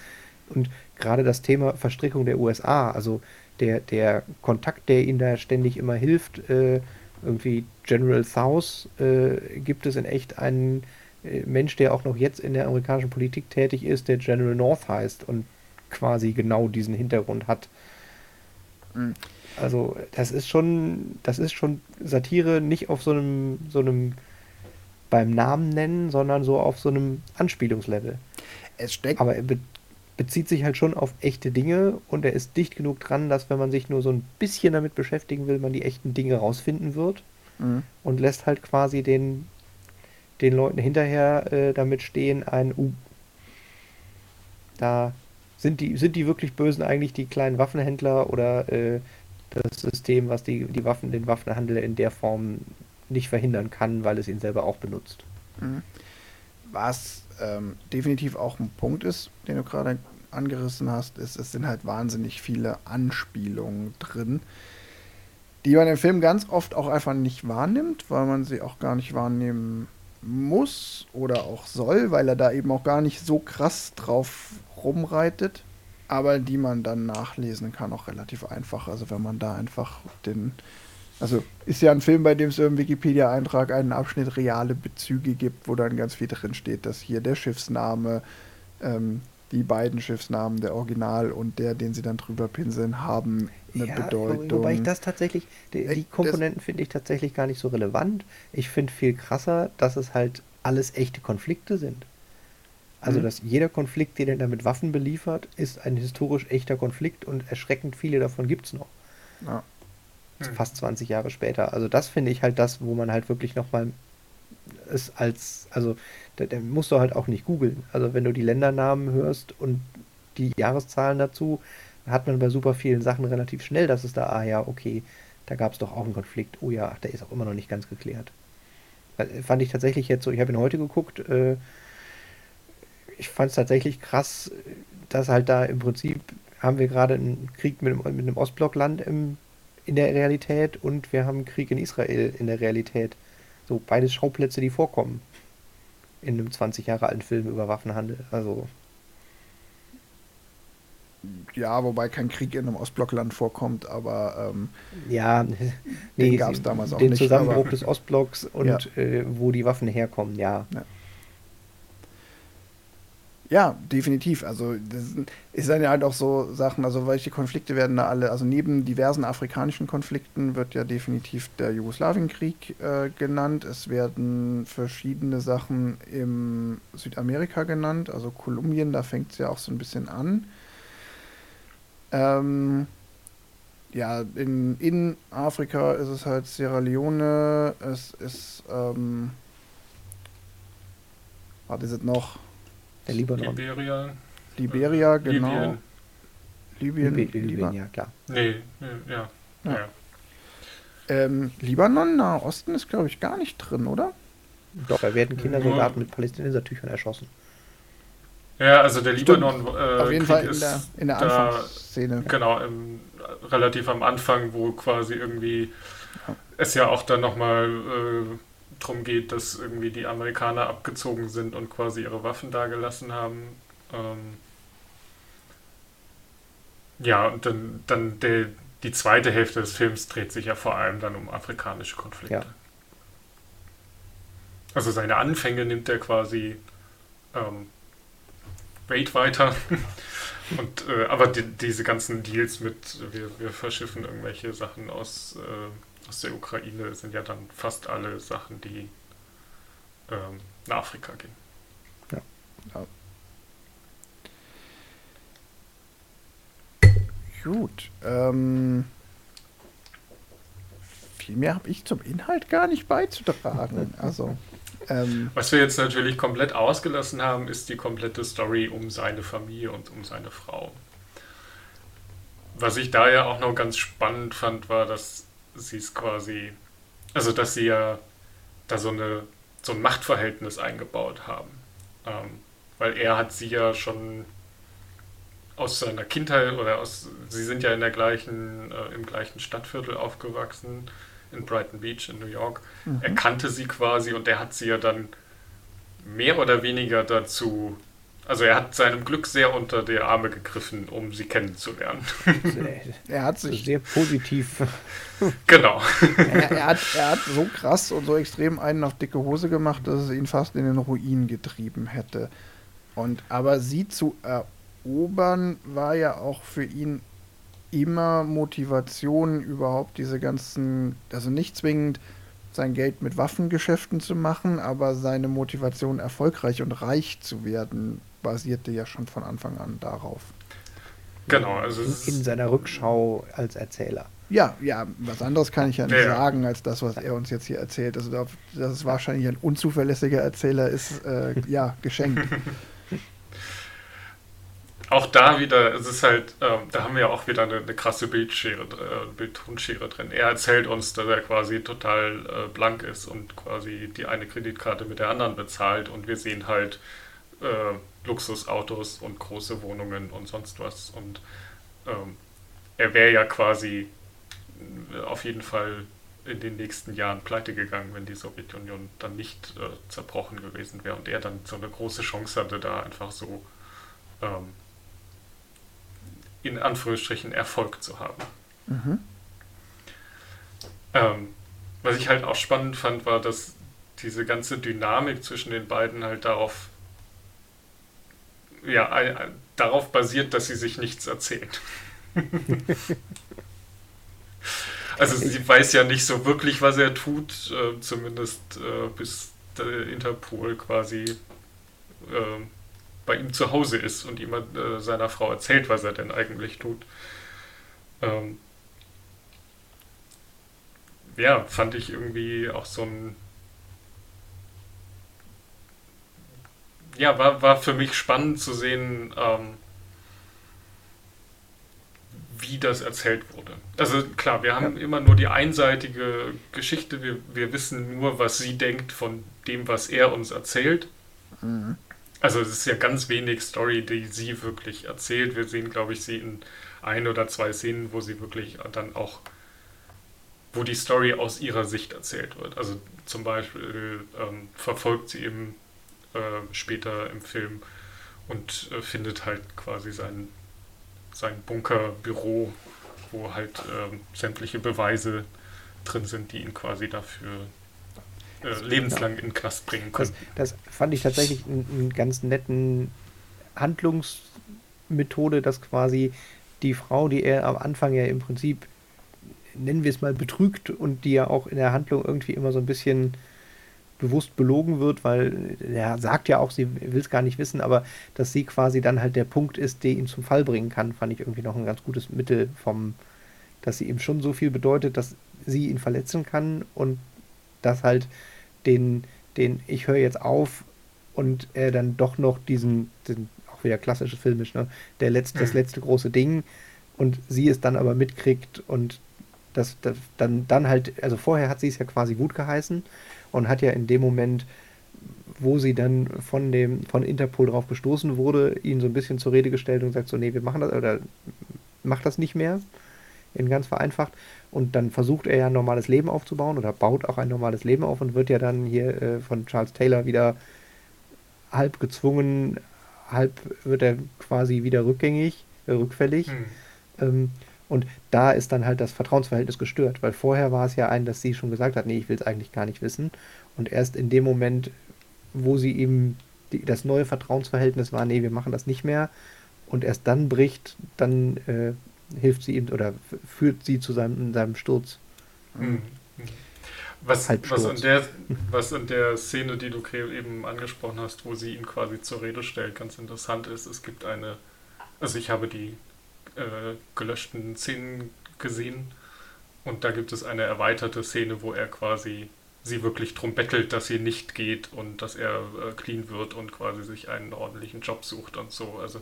Und gerade das Thema Verstrickung der USA, also der, der Kontakt, der ihnen da ständig immer hilft, äh, irgendwie General South, äh, gibt es in echt einen äh, Mensch, der auch noch jetzt in der amerikanischen Politik tätig ist, der General North heißt und quasi genau diesen Hintergrund hat. Also das ist schon, das ist schon Satire nicht auf so einem, so einem beim Namen nennen, sondern so auf so einem Anspielungslevel. Es steckt Aber er be bezieht sich halt schon auf echte Dinge und er ist dicht genug dran, dass wenn man sich nur so ein bisschen damit beschäftigen will, man die echten Dinge rausfinden wird Mhm. und lässt halt quasi den, den Leuten hinterher äh, damit stehen, ein, uh, da sind die, sind die wirklich Bösen eigentlich die kleinen Waffenhändler oder äh, das System, was die, die Waffen, den Waffenhandel in der Form nicht verhindern kann, weil es ihn selber auch benutzt. Was ähm, definitiv auch ein Punkt ist, den du gerade angerissen hast, ist, es sind halt wahnsinnig viele Anspielungen drin, die man im Film ganz oft auch einfach nicht wahrnimmt, weil man sie auch gar nicht wahrnehmen muss oder auch soll, weil er da eben auch gar nicht so krass drauf rumreitet, aber die man dann nachlesen kann, auch relativ einfach. Also wenn man da einfach den also ist ja ein Film, bei dem es im Wikipedia-Eintrag einen Abschnitt reale Bezüge gibt, wo dann ganz viel drin steht, dass hier der Schiffsname, ähm, die beiden Schiffsnamen, der Original und der, den sie dann drüber pinseln, haben eine Ja, Bedeutung. Wobei ich das tatsächlich, die, Äh, die Komponenten finde ich tatsächlich gar nicht so relevant. Ich finde viel krasser, dass es halt alles echte Konflikte sind. Also, Mhm. dass jeder Konflikt, den er da mit Waffen beliefert, ist ein historisch echter Konflikt und erschreckend viele davon gibt es noch. ja. Hm. Fast 20 Jahre später. Also, das finde ich halt das, wo man halt wirklich nochmal es als, also, da, da musst du halt auch nicht googeln. Also, wenn du die Ländernamen hörst und die Jahreszahlen dazu, hat man bei super vielen Sachen relativ schnell, dass es da, ah ja, okay, da gab es doch auch einen Konflikt. Oh ja, ach, der ist auch immer noch nicht ganz geklärt. Fand ich tatsächlich jetzt so, ich habe ihn heute geguckt, äh, ich fand es tatsächlich krass, dass halt da im Prinzip haben wir gerade einen Krieg mit, einem- mit einem Ostblockland im, in der Realität und wir haben einen Krieg in Israel in der Realität. So beides Schauplätze, die vorkommen in einem 20 Jahre alten Film über Waffenhandel. Also ja, wobei kein Krieg in einem Ostblockland vorkommt, aber ähm, ja, nee, gab's sie- damals auch den nicht, Zusammenbruch aber- des Ostblocks und Ja. äh, wo die Waffen herkommen, ja. Ja, definitiv. Also ist dann ja halt auch so Sachen, also welche Konflikte werden da alle, also neben diversen afrikanischen Konflikten wird ja definitiv der Jugoslawienkrieg äh, genannt. Es werden verschiedene Sachen im Südamerika genannt, also Kolumbien, da fängt es ja auch so ein bisschen an. Ähm, ja, in, in Afrika ist es halt Sierra Leone, es ist, ähm, was ist es noch? Der Libanon. Liberia. Liberia, äh, genau. Libyen, Libi- Libyen, Liban- ja klar. Nee, nee, ja. Ja. ja. Ähm, Libanon, Nahe Osten ist, glaube ich, gar nicht drin, oder? Doch, da werden Kindersoldaten mit Palästinensertüchern erschossen. Ja, also der Stimmt. Libanon. Äh, Auf jeden Krieg Fall in ist der, in der da, Anfangsszene. Genau, im, relativ am Anfang, wo quasi irgendwie Ja. es ja auch dann nochmal äh, drum geht, dass irgendwie die Amerikaner abgezogen sind und quasi ihre Waffen dagelassen haben. Ähm, ja, und dann, dann der, die zweite Hälfte des Films dreht sich ja vor allem dann um afrikanische Konflikte. Ja. Also seine Anfänge nimmt er quasi ähm, weiter. Und, äh, aber die, diese ganzen Deals mit, wir, wir verschiffen irgendwelche Sachen aus, äh, aus der Ukraine, sind ja dann fast alle Sachen, die ähm, nach Afrika gehen. Gut. Ähm, viel mehr habe ich zum Inhalt gar nicht beizutragen. Also, ähm, Was wir jetzt natürlich komplett ausgelassen haben, ist die komplette Story um seine Familie und um seine Frau. Was ich da ja auch noch ganz spannend fand, war, dass sie es quasi, also dass sie ja da so, eine, so ein Machtverhältnis eingebaut haben. Ähm, weil er hat sie ja schon aus seiner Kindheit oder aus, sie sind ja in der gleichen, äh, im gleichen Stadtviertel aufgewachsen, in Brighton Beach in New York. Er kannte sie quasi und er hat sie ja dann mehr oder weniger dazu, also er hat seinem Glück sehr unter die Arme gegriffen, um sie kennenzulernen. er hat sich, sehr positiv. genau. er, er, hat, er hat so krass und so extrem einen auf dicke Hose gemacht, dass es ihn fast in den Ruin getrieben hätte. Und aber sie zu erobern war ja auch für ihn immer Motivation überhaupt diese ganzen, also nicht zwingend sein Geld mit Waffengeschäften zu machen, aber seine Motivation erfolgreich und reich zu werden basierte ja schon von Anfang an darauf. Genau, also In ist, seiner Rückschau als Erzähler. Ja, ja, was anderes kann ich ja nicht Ja, ja. sagen als das, was er uns jetzt hier erzählt. Also, da- dass es wahrscheinlich ein unzuverlässiger Erzähler ist, äh, ja, geschenkt. auch da wieder, es ist halt, ähm, da haben wir auch wieder eine, eine krasse Bildschere, äh, Bildtonschere drin. Er erzählt uns, dass er quasi total äh, blank ist und quasi die eine Kreditkarte mit der anderen bezahlt und wir sehen halt äh, Luxusautos und große Wohnungen und sonst was und ähm, er wäre ja quasi äh, auf jeden Fall in den nächsten Jahren pleite gegangen, wenn die Sowjetunion dann nicht äh, zerbrochen gewesen wäre und er dann so eine große Chance hatte, da einfach so ähm, in Anführungsstrichen Erfolg zu haben. Mhm. Ähm, was ich halt auch spannend fand, war, dass diese ganze Dynamik zwischen den beiden halt darauf, ja, darauf basiert, dass sie sich nichts erzählen. also sie weiß ja nicht so wirklich, was er tut, äh, zumindest äh, bis der Interpol quasi äh, bei ihm zu Hause ist und ihm äh, seiner Frau erzählt, was er denn eigentlich tut. Ähm, ja, fand ich irgendwie auch so ein. Ja, war, war für mich spannend zu sehen, ähm, wie das erzählt wurde. Also klar, wir haben immer nur die einseitige Geschichte, wir, wir wissen nur, was sie denkt von dem, was er uns erzählt. Mhm. Also es ist ja ganz wenig Story, die sie wirklich erzählt. Wir sehen, glaube ich, sie in ein oder zwei Szenen, wo sie wirklich dann auch, wo die Story aus ihrer Sicht erzählt wird. Also zum Beispiel ähm, verfolgt sie eben später im Film und äh, findet halt quasi sein, sein Bunkerbüro, wo halt ähm, sämtliche Beweise drin sind, die ihn quasi dafür äh, lebenslang in den Knast bringen Das, können. das fand ich tatsächlich einen ganz netten Handlungsmethode, dass quasi die Frau, die er am Anfang ja im Prinzip, nennen wir es mal, betrügt und die ja auch in der Handlung irgendwie immer so ein bisschen bewusst belogen wird, weil er sagt ja auch, sie will es gar nicht wissen, aber dass sie quasi dann halt der Punkt ist, der ihn zum Fall bringen kann, fand ich irgendwie noch ein ganz gutes Mittel vom dass sie ihm schon so viel bedeutet, dass sie ihn verletzen kann und dass halt den, den ich höre jetzt auf und er dann doch noch diesen, den, auch wieder klassisches Filmisch, ne, der letzte, das Mhm. letzte große Ding und sie es dann aber mitkriegt und das, das dann, dann halt, also vorher hat sie es ja quasi gut geheißen und hat ja in dem Moment, wo sie dann von dem, von Interpol drauf gestoßen wurde, ihn so ein bisschen zur Rede gestellt und sagt so, nee, wir machen das, oder mach das nicht mehr, in ganz vereinfacht. Und dann versucht er ja ein normales Leben aufzubauen oder baut auch ein normales Leben auf und wird ja dann hier äh, von Charles Taylor wieder halb gezwungen, halb wird er quasi wieder rückgängig, äh, rückfällig. Hm. Ähm, und da ist dann halt das Vertrauensverhältnis gestört, weil vorher war es ja ein, dass sie schon gesagt hat, nee, ich will es eigentlich gar nicht wissen. Und erst in dem Moment, wo sie ihm die, das neue Vertrauensverhältnis war, nee, wir machen das nicht mehr. Und erst dann bricht, dann äh, hilft sie ihm oder führt sie zu seinem, seinem Sturz. Hm. Was, was, an der, was an der Szene, die du eben angesprochen hast, wo sie ihn quasi zur Rede stellt, ganz interessant ist, es gibt eine, also ich habe die äh, gelöschten Szenen gesehen und da gibt es eine erweiterte Szene, wo er quasi sie wirklich drum bettelt, dass sie nicht geht und dass er äh, clean wird und quasi sich einen ordentlichen Job sucht und so. Also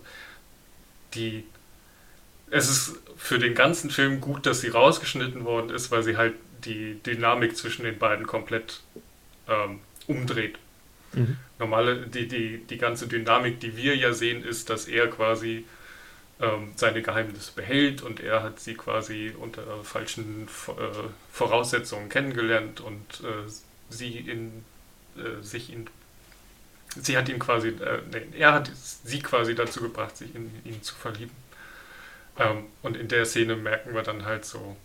die es ist für den ganzen Film gut, dass sie rausgeschnitten worden ist, weil sie halt die Dynamik zwischen den beiden komplett ähm, umdreht. Mhm. Normale, die, die, die ganze Dynamik, die wir ja sehen, ist, dass er quasi seine Geheimnisse behält und er hat sie quasi unter falschen äh, Voraussetzungen kennengelernt und äh, sie in äh, sich in sie hat ihn quasi äh, er hat sie quasi dazu gebracht, sich in ihn zu verlieben. Ähm, und in der Szene merken wir dann halt so,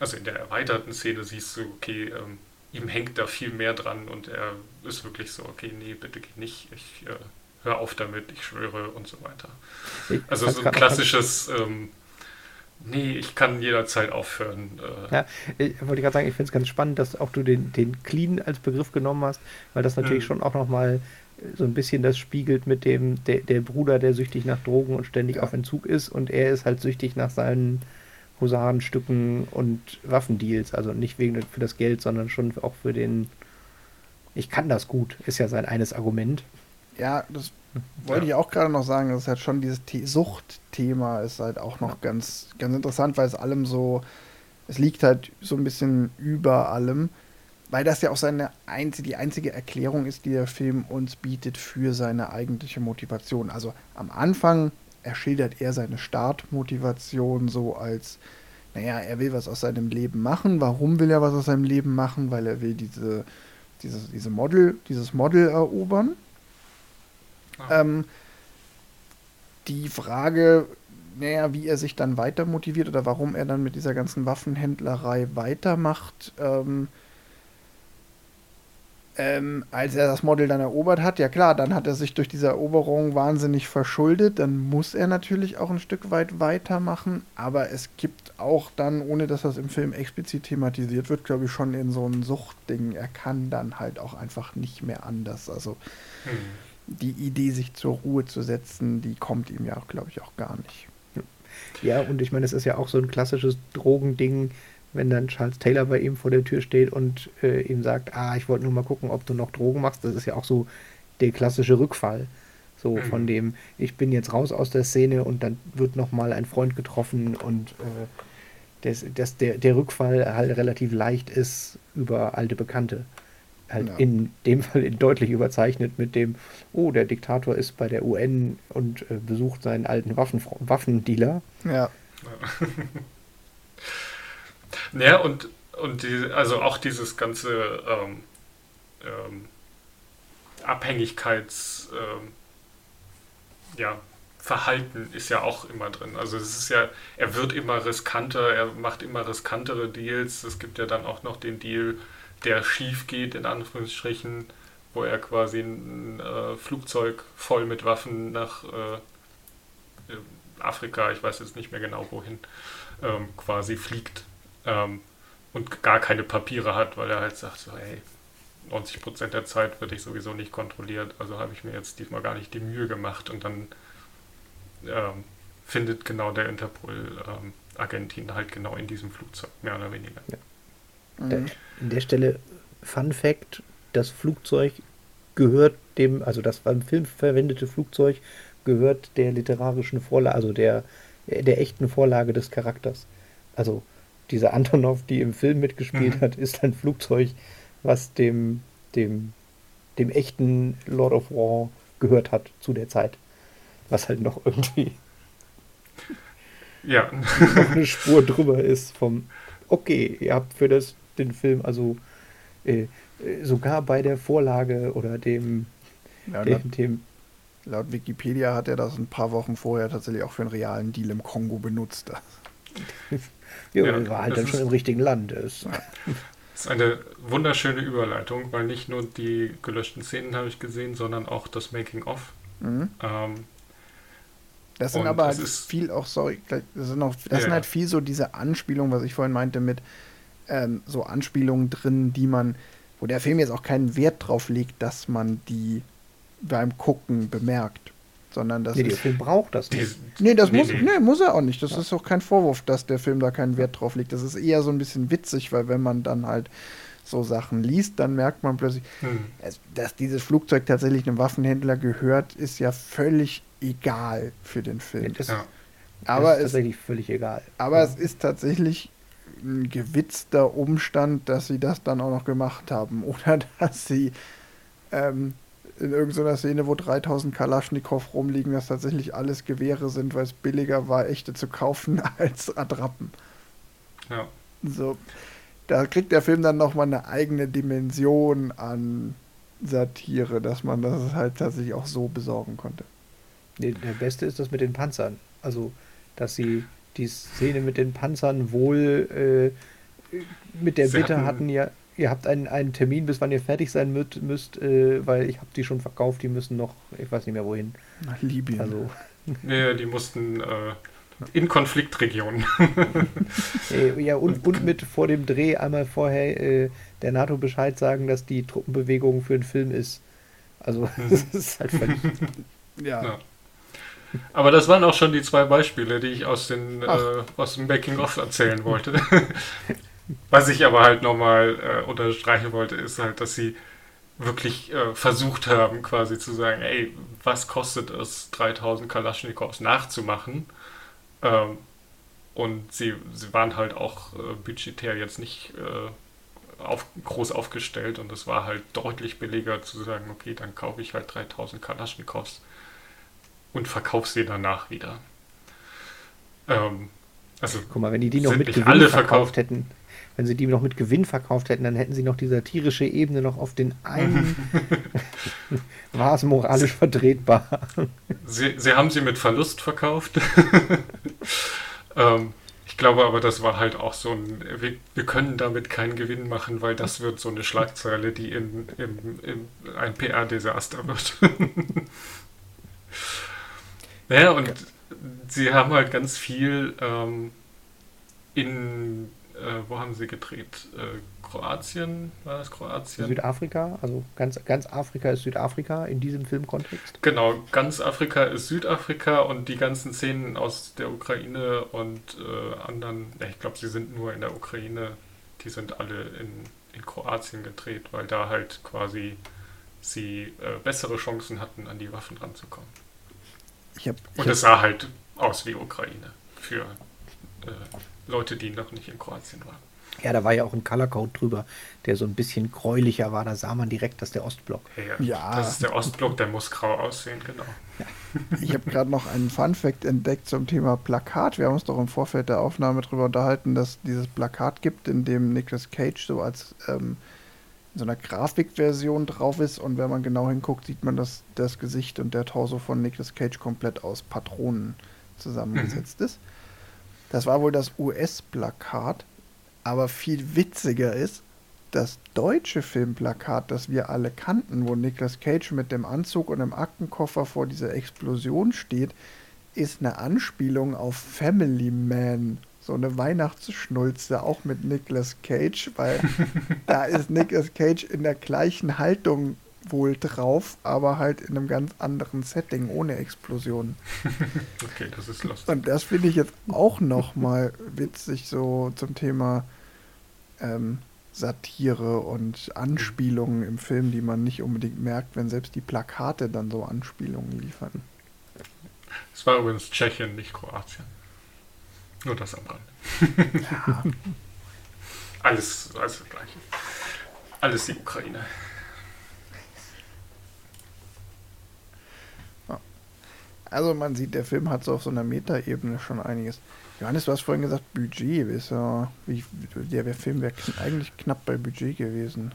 also in der erweiterten Szene siehst du, okay, ähm, ihm hängt da viel mehr dran und er ist wirklich so, okay, nee, bitte geh nicht, ich äh, hör auf damit, ich schwöre und so weiter. Ich Also so ein klassisches, ähm, nee, ich kann jederzeit aufhören. Äh, Ja, ich wollte gerade sagen, ich finde es ganz spannend, dass auch du den, den Clean als Begriff genommen hast, weil das natürlich Mhm. schon auch nochmal so ein bisschen das spiegelt mit dem, der, der Bruder, der süchtig nach Drogen und ständig Ja. auf Entzug ist und er ist halt süchtig nach seinen Husarenstücken und Waffendeals, also nicht wegen für das Geld, sondern schon auch für den ich kann das gut, ist ja sein eines Argument. Ja, das wollte ich auch gerade noch sagen, das ist halt schon dieses The Suchtthema ist halt auch noch ganz, ganz interessant, weil es allem so, es liegt halt so ein bisschen über allem, weil das ja auch seine einzige, die einzige Erklärung ist, die der Film uns bietet für seine eigentliche Motivation. Also am Anfang erschildert er seine Startmotivation so als, naja, er will was aus seinem Leben machen. Warum will er was aus seinem Leben machen? Weil er will diese, diese, diese Model, dieses Model erobern. Ah. Ähm, die Frage, naja, wie er sich dann weiter motiviert oder warum er dann mit dieser ganzen Waffenhändlerei weitermacht, ähm, ähm, als er das Model dann erobert hat, ja klar, dann hat er sich durch diese Eroberung wahnsinnig verschuldet, dann muss er natürlich auch ein Stück weit weitermachen, aber es gibt auch dann, ohne dass das im Film explizit thematisiert wird, glaube ich, schon in so ein Suchtding, er kann dann halt auch einfach nicht mehr anders, also hm. Die Idee, sich zur Ruhe zu setzen, die kommt ihm ja, glaube ich, auch gar nicht. Ja, und ich meine, es ist ja auch so ein klassisches Drogending, wenn dann Charles Taylor bei ihm vor der Tür steht und äh, ihm sagt, ah, ich wollte nur mal gucken, ob du noch Drogen machst. Das ist ja auch so der klassische Rückfall. So Mhm. von dem, ich bin jetzt raus aus der Szene und dann wird noch mal ein Freund getroffen und äh, das, das, der, der Rückfall halt relativ leicht ist über alte Bekannte. Halt Ja. in dem Fall deutlich überzeichnet mit dem, oh, der Diktator ist bei der UN und äh, besucht seinen alten Waffen, Waffendealer. Ja, Ja, und, und die, also auch dieses ganze ähm, ähm, Abhängigkeits ähm, ja, Verhalten ist ja auch immer drin. Also es ist ja, er wird immer riskanter, er macht immer riskantere Deals. Es gibt ja dann auch noch den Deal, der schief geht, in Anführungsstrichen, wo er quasi ein äh, Flugzeug voll mit Waffen nach äh, äh, Afrika, ich weiß jetzt nicht mehr genau wohin, ähm, quasi fliegt ähm, und gar keine Papiere hat, weil er halt sagt, so, hey, 90% der Zeit wird ich sowieso nicht kontrolliert, also habe ich mir jetzt diesmal gar nicht die Mühe gemacht und dann ähm, findet genau der Interpol ähm, Agentin halt genau in diesem Flugzeug, mehr oder weniger. Ja. Mhm. In der Stelle, Fun Fact: Das Flugzeug gehört dem, also das beim Film verwendete Flugzeug gehört der literarischen Vorlage, also der, der echten Vorlage des Charakters. Also diese Antonov, die im Film mitgespielt mhm. hat, ist ein Flugzeug, was dem, dem, dem echten Lord of War gehört hat zu der Zeit. Was halt noch irgendwie ja. eine Spur drüber ist vom, okay, ihr habt für das, den Film also äh, sogar bei der Vorlage oder dem, ja, dem, dem Laut Wikipedia hat er das ein paar Wochen vorher tatsächlich auch für einen realen Deal im Kongo benutzt. ja, ja war halt dann schon im richtigen Land. Ist. Das ist eine wunderschöne Überleitung, weil nicht nur die gelöschten Szenen habe ich gesehen, sondern auch das Making-of. Mhm. Ähm, das sind aber halt viel auch, sorry, das sind, auch, das ja, sind halt viel so diese Anspielungen, was ich vorhin meinte, mit ähm, so Anspielungen drin, die man, wo der Film jetzt auch keinen Wert drauf legt, dass man die beim Gucken bemerkt. Sondern das nee, der Film braucht das nicht. Nee, das nee, muss, nee. nee, muss er auch nicht. Das ja. ist auch kein Vorwurf, dass der Film da keinen Wert drauf legt. Das ist eher so ein bisschen witzig, weil wenn man dann halt so Sachen liest, dann merkt man plötzlich, hm. dass dieses Flugzeug tatsächlich einem Waffenhändler gehört, ist ja völlig egal für den Film. Das, ja. aber das ist tatsächlich völlig egal. Aber ja. es ist tatsächlich ein gewitzter Umstand, dass sie das dann auch noch gemacht haben. Oder dass sie ähm, in irgendeiner Szene, wo 3000 Kalaschnikow rumliegen, dass tatsächlich alles Gewehre sind, weil es billiger war, echte zu kaufen als Attrappen. Ja. So, da kriegt der Film dann nochmal eine eigene Dimension an Satire, dass man das halt tatsächlich auch so besorgen konnte. Nee, der beste ist das mit den Panzern. Also, dass sie die Szene mit den Panzern wohl äh, mit der sie Bitte hatten, hatten ja ihr habt einen, einen Termin, bis wann ihr fertig sein müsst, müsst äh, weil ich habe die schon verkauft, die müssen noch, ich weiß nicht mehr wohin. Nach Libyen. Also. Nee, die mussten äh, in Konfliktregionen. äh, ja, und, und mit vor dem Dreh einmal vorher äh, der NATO Bescheid sagen, dass die Truppenbewegung für einen Film ist. Also, das ist halt völlig. ja. ja. Aber das waren auch schon die zwei Beispiele, die ich aus, den, äh, aus dem Making-of erzählen wollte. Was ich aber halt nochmal äh, unterstreichen wollte, ist halt, dass sie wirklich äh, versucht haben, quasi zu sagen, ey, was kostet es, 3000 Kalaschnikows nachzumachen? Ähm, und sie, sie waren halt auch äh, budgetär jetzt nicht äh, auf, groß aufgestellt und es war halt deutlich billiger zu sagen, okay, dann kaufe ich halt 3000 Kalaschnikows und verkaufe sie danach wieder. Ähm, also Guck mal, wenn die die noch mit Gewinn alle verkauft hätten, wenn sie die noch mit Gewinn verkauft hätten, dann hätten sie noch die satirische Ebene noch auf den einen. war es moralisch vertretbar. Sie, sie haben sie mit Verlust verkauft. ähm, ich glaube aber, das war halt auch so ein, wir, wir, können damit keinen Gewinn machen, weil das wird so eine Schlagzeile, die in, in, in ein PR-Desaster wird. naja, und sie haben halt ganz viel ähm, in äh, wo haben sie gedreht? Äh, Kroatien, war das Kroatien? Südafrika, also ganz, ganz Afrika ist Südafrika in diesem Filmkontext. Genau, ganz Afrika ist Südafrika und die ganzen Szenen aus der Ukraine und äh, anderen, ich glaube, sie sind nur in der Ukraine, die sind alle in, in Kroatien gedreht, weil da halt quasi sie äh, bessere Chancen hatten, an die Waffen ranzukommen. Ich hab, ich und es sah halt aus wie Ukraine für äh, Leute, die noch nicht in Kroatien waren. Ja, da war ja auch ein Colorcode drüber, der so ein bisschen gräulicher war. Da sah man direkt, dass der Ostblock. Ja, ja. Das ist der Ostblock, der muss grau aussehen, genau. Ja. Ich habe gerade noch einen Fun-Fact entdeckt zum Thema Plakat. Wir haben uns doch im Vorfeld der Aufnahme darüber unterhalten, dass dieses Plakat gibt, in dem Nicolas Cage so als ähm, so einer Grafikversion drauf ist. Und wenn man genau hinguckt, sieht man, dass das Gesicht und der Torso von Nicolas Cage komplett aus Patronen zusammengesetzt mhm. ist. Das war wohl das US-Plakat. Aber viel witziger ist, das deutsche Filmplakat, das wir alle kannten, wo Nicolas Cage mit dem Anzug und dem Aktenkoffer vor dieser Explosion steht, ist eine Anspielung auf Family Man. So eine Weihnachtsschnulze, auch mit Nicolas Cage, weil da ist Nicolas Cage in der gleichen Haltung wohl drauf, aber halt in einem ganz anderen Setting, ohne Explosionen. Okay, das ist lustig. Und das finde ich jetzt auch nochmal witzig, so zum Thema ähm, Satire und Anspielungen im Film, die man nicht unbedingt merkt, wenn selbst die Plakate dann so Anspielungen liefern. Es war übrigens Tschechien, nicht Kroatien. Nur das am Rande. Ja, Alles, alles das Gleiche. Alles die Ukraine. also man sieht, der Film hat so auf so einer Metaebene schon einiges. Johannes, du hast vorhin gesagt, Budget ist ja, wie, der, der Film wäre eigentlich knapp bei Budget gewesen.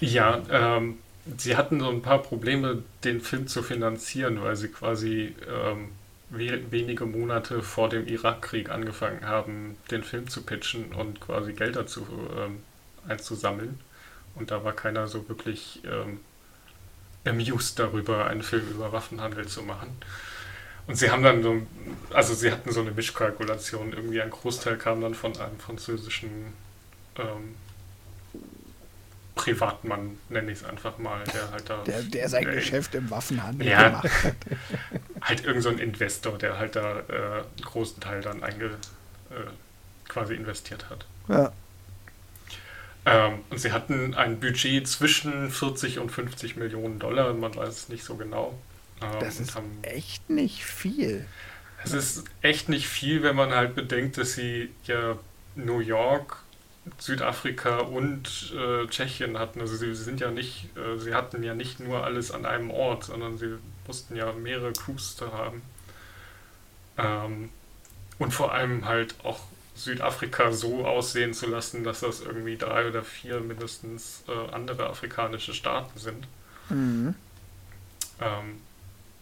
Ja, ähm, sie hatten so ein paar Probleme, den Film zu finanzieren, weil sie quasi ähm, wenige Monate vor dem Irakkrieg angefangen haben, den Film zu pitchen und quasi Geld dazu ähm, einzusammeln. Und da war keiner so wirklich ähm, amused darüber, einen Film über Waffenhandel zu machen. Und sie haben dann so, also sie hatten so eine Mischkalkulation. Irgendwie ein Großteil kam dann von einem französischen ähm, Privatmann, nenne ich es einfach mal, der halt da. Der, der sein äh, Geschäft im Waffenhandel Ja. gemacht hat. Halt irgend so ein Investor, der halt da äh, einen großen Teil dann einge, äh, quasi investiert hat. Ja. Ähm, und sie hatten ein Budget zwischen 40 und 50 Millionen Dollar, man weiß es nicht so genau. Ähm, Das ist haben, echt nicht viel. es ist echt nicht viel, wenn man halt bedenkt, dass sie ja New York, Südafrika und äh, Tschechien hatten. Also sie sind ja nicht, äh, sie hatten ja nicht nur alles an einem Ort, sondern sie mussten ja mehrere Crews da haben. Ähm, und vor allem halt auch Südafrika so aussehen zu lassen, dass das irgendwie drei oder vier mindestens äh, andere afrikanische Staaten sind. Mhm. Ähm,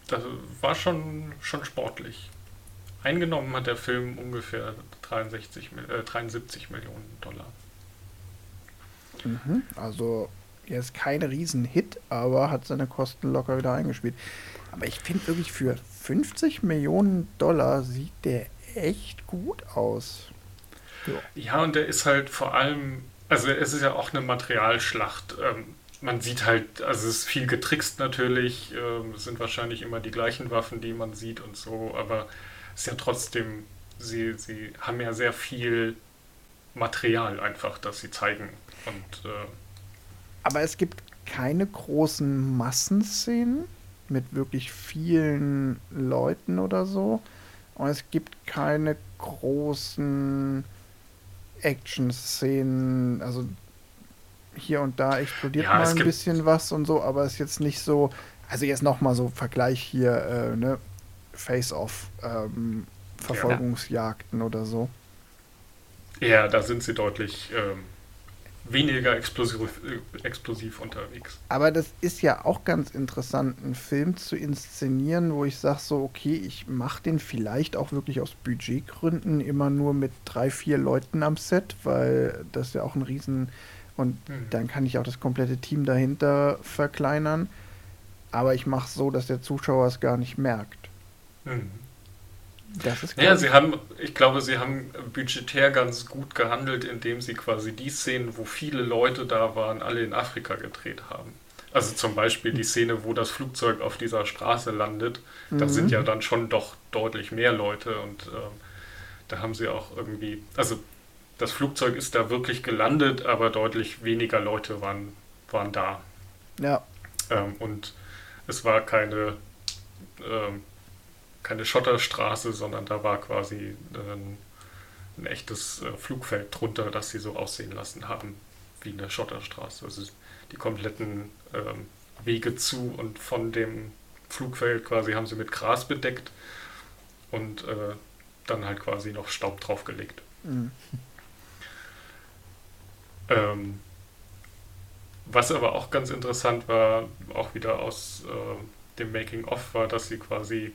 das war schon, schon sportlich. Eingenommen hat der Film ungefähr 63, Mil- äh, 73 Millionen Dollar. Mhm. Also, er ist kein Riesenhit, aber hat seine Kosten locker wieder eingespielt. Aber ich finde wirklich, für 50 Millionen Dollar sieht der echt gut aus. Ja, und der ist halt vor allem, also es ist ja auch eine Materialschlacht. Ähm, man sieht halt, also es ist viel getrickst natürlich, ähm, es sind wahrscheinlich immer die gleichen Waffen, die man sieht und so, aber ist ja trotzdem, sie, sie haben ja sehr viel Material einfach, das sie zeigen. Und äh, Aber es gibt keine großen Massenszenen mit wirklich vielen Leuten oder so. Und es gibt keine großen Action-Szenen. Also hier und da explodiert Ja, mal ein bisschen was und so, aber es ist jetzt nicht so. Also jetzt nochmal so Vergleich hier, äh, ne? Face-Off, ähm, Verfolgungsjagden oder so. ja, da sind sie deutlich ähm, weniger explosiv, äh, explosiv unterwegs. Aber das ist ja auch ganz interessant, einen Film zu inszenieren, wo ich sage so, okay, ich mache den vielleicht auch wirklich aus Budgetgründen immer nur mit drei, vier Leuten am Set, weil das ja auch ein Riesen... Und Mhm. dann kann ich auch das komplette Team dahinter verkleinern. Aber ich mache so, dass der Zuschauer es gar nicht merkt. Mhm. Das ist Ja, glaub sie haben, ich glaube, sie haben budgetär ganz gut gehandelt, indem sie quasi die Szenen, wo viele Leute da waren, alle in Afrika gedreht haben. Also zum Beispiel die Szene, wo das Flugzeug auf dieser Straße landet, da Mhm. sind ja dann schon doch deutlich mehr Leute und ähm, da haben sie auch irgendwie, also das Flugzeug ist da wirklich gelandet, aber deutlich weniger Leute waren, waren da. ja, Ähm, und es war keine, ähm, keine Schotterstraße, sondern da war quasi ein, ein echtes äh, Flugfeld drunter, das sie so aussehen lassen haben wie eine Schotterstraße. Also die kompletten ähm, Wege zu und von dem Flugfeld quasi haben sie mit Gras bedeckt und äh, dann halt quasi noch Staub draufgelegt. mhm. Ähm, was aber auch ganz interessant war, auch wieder aus äh, dem Making-of, war, dass sie quasi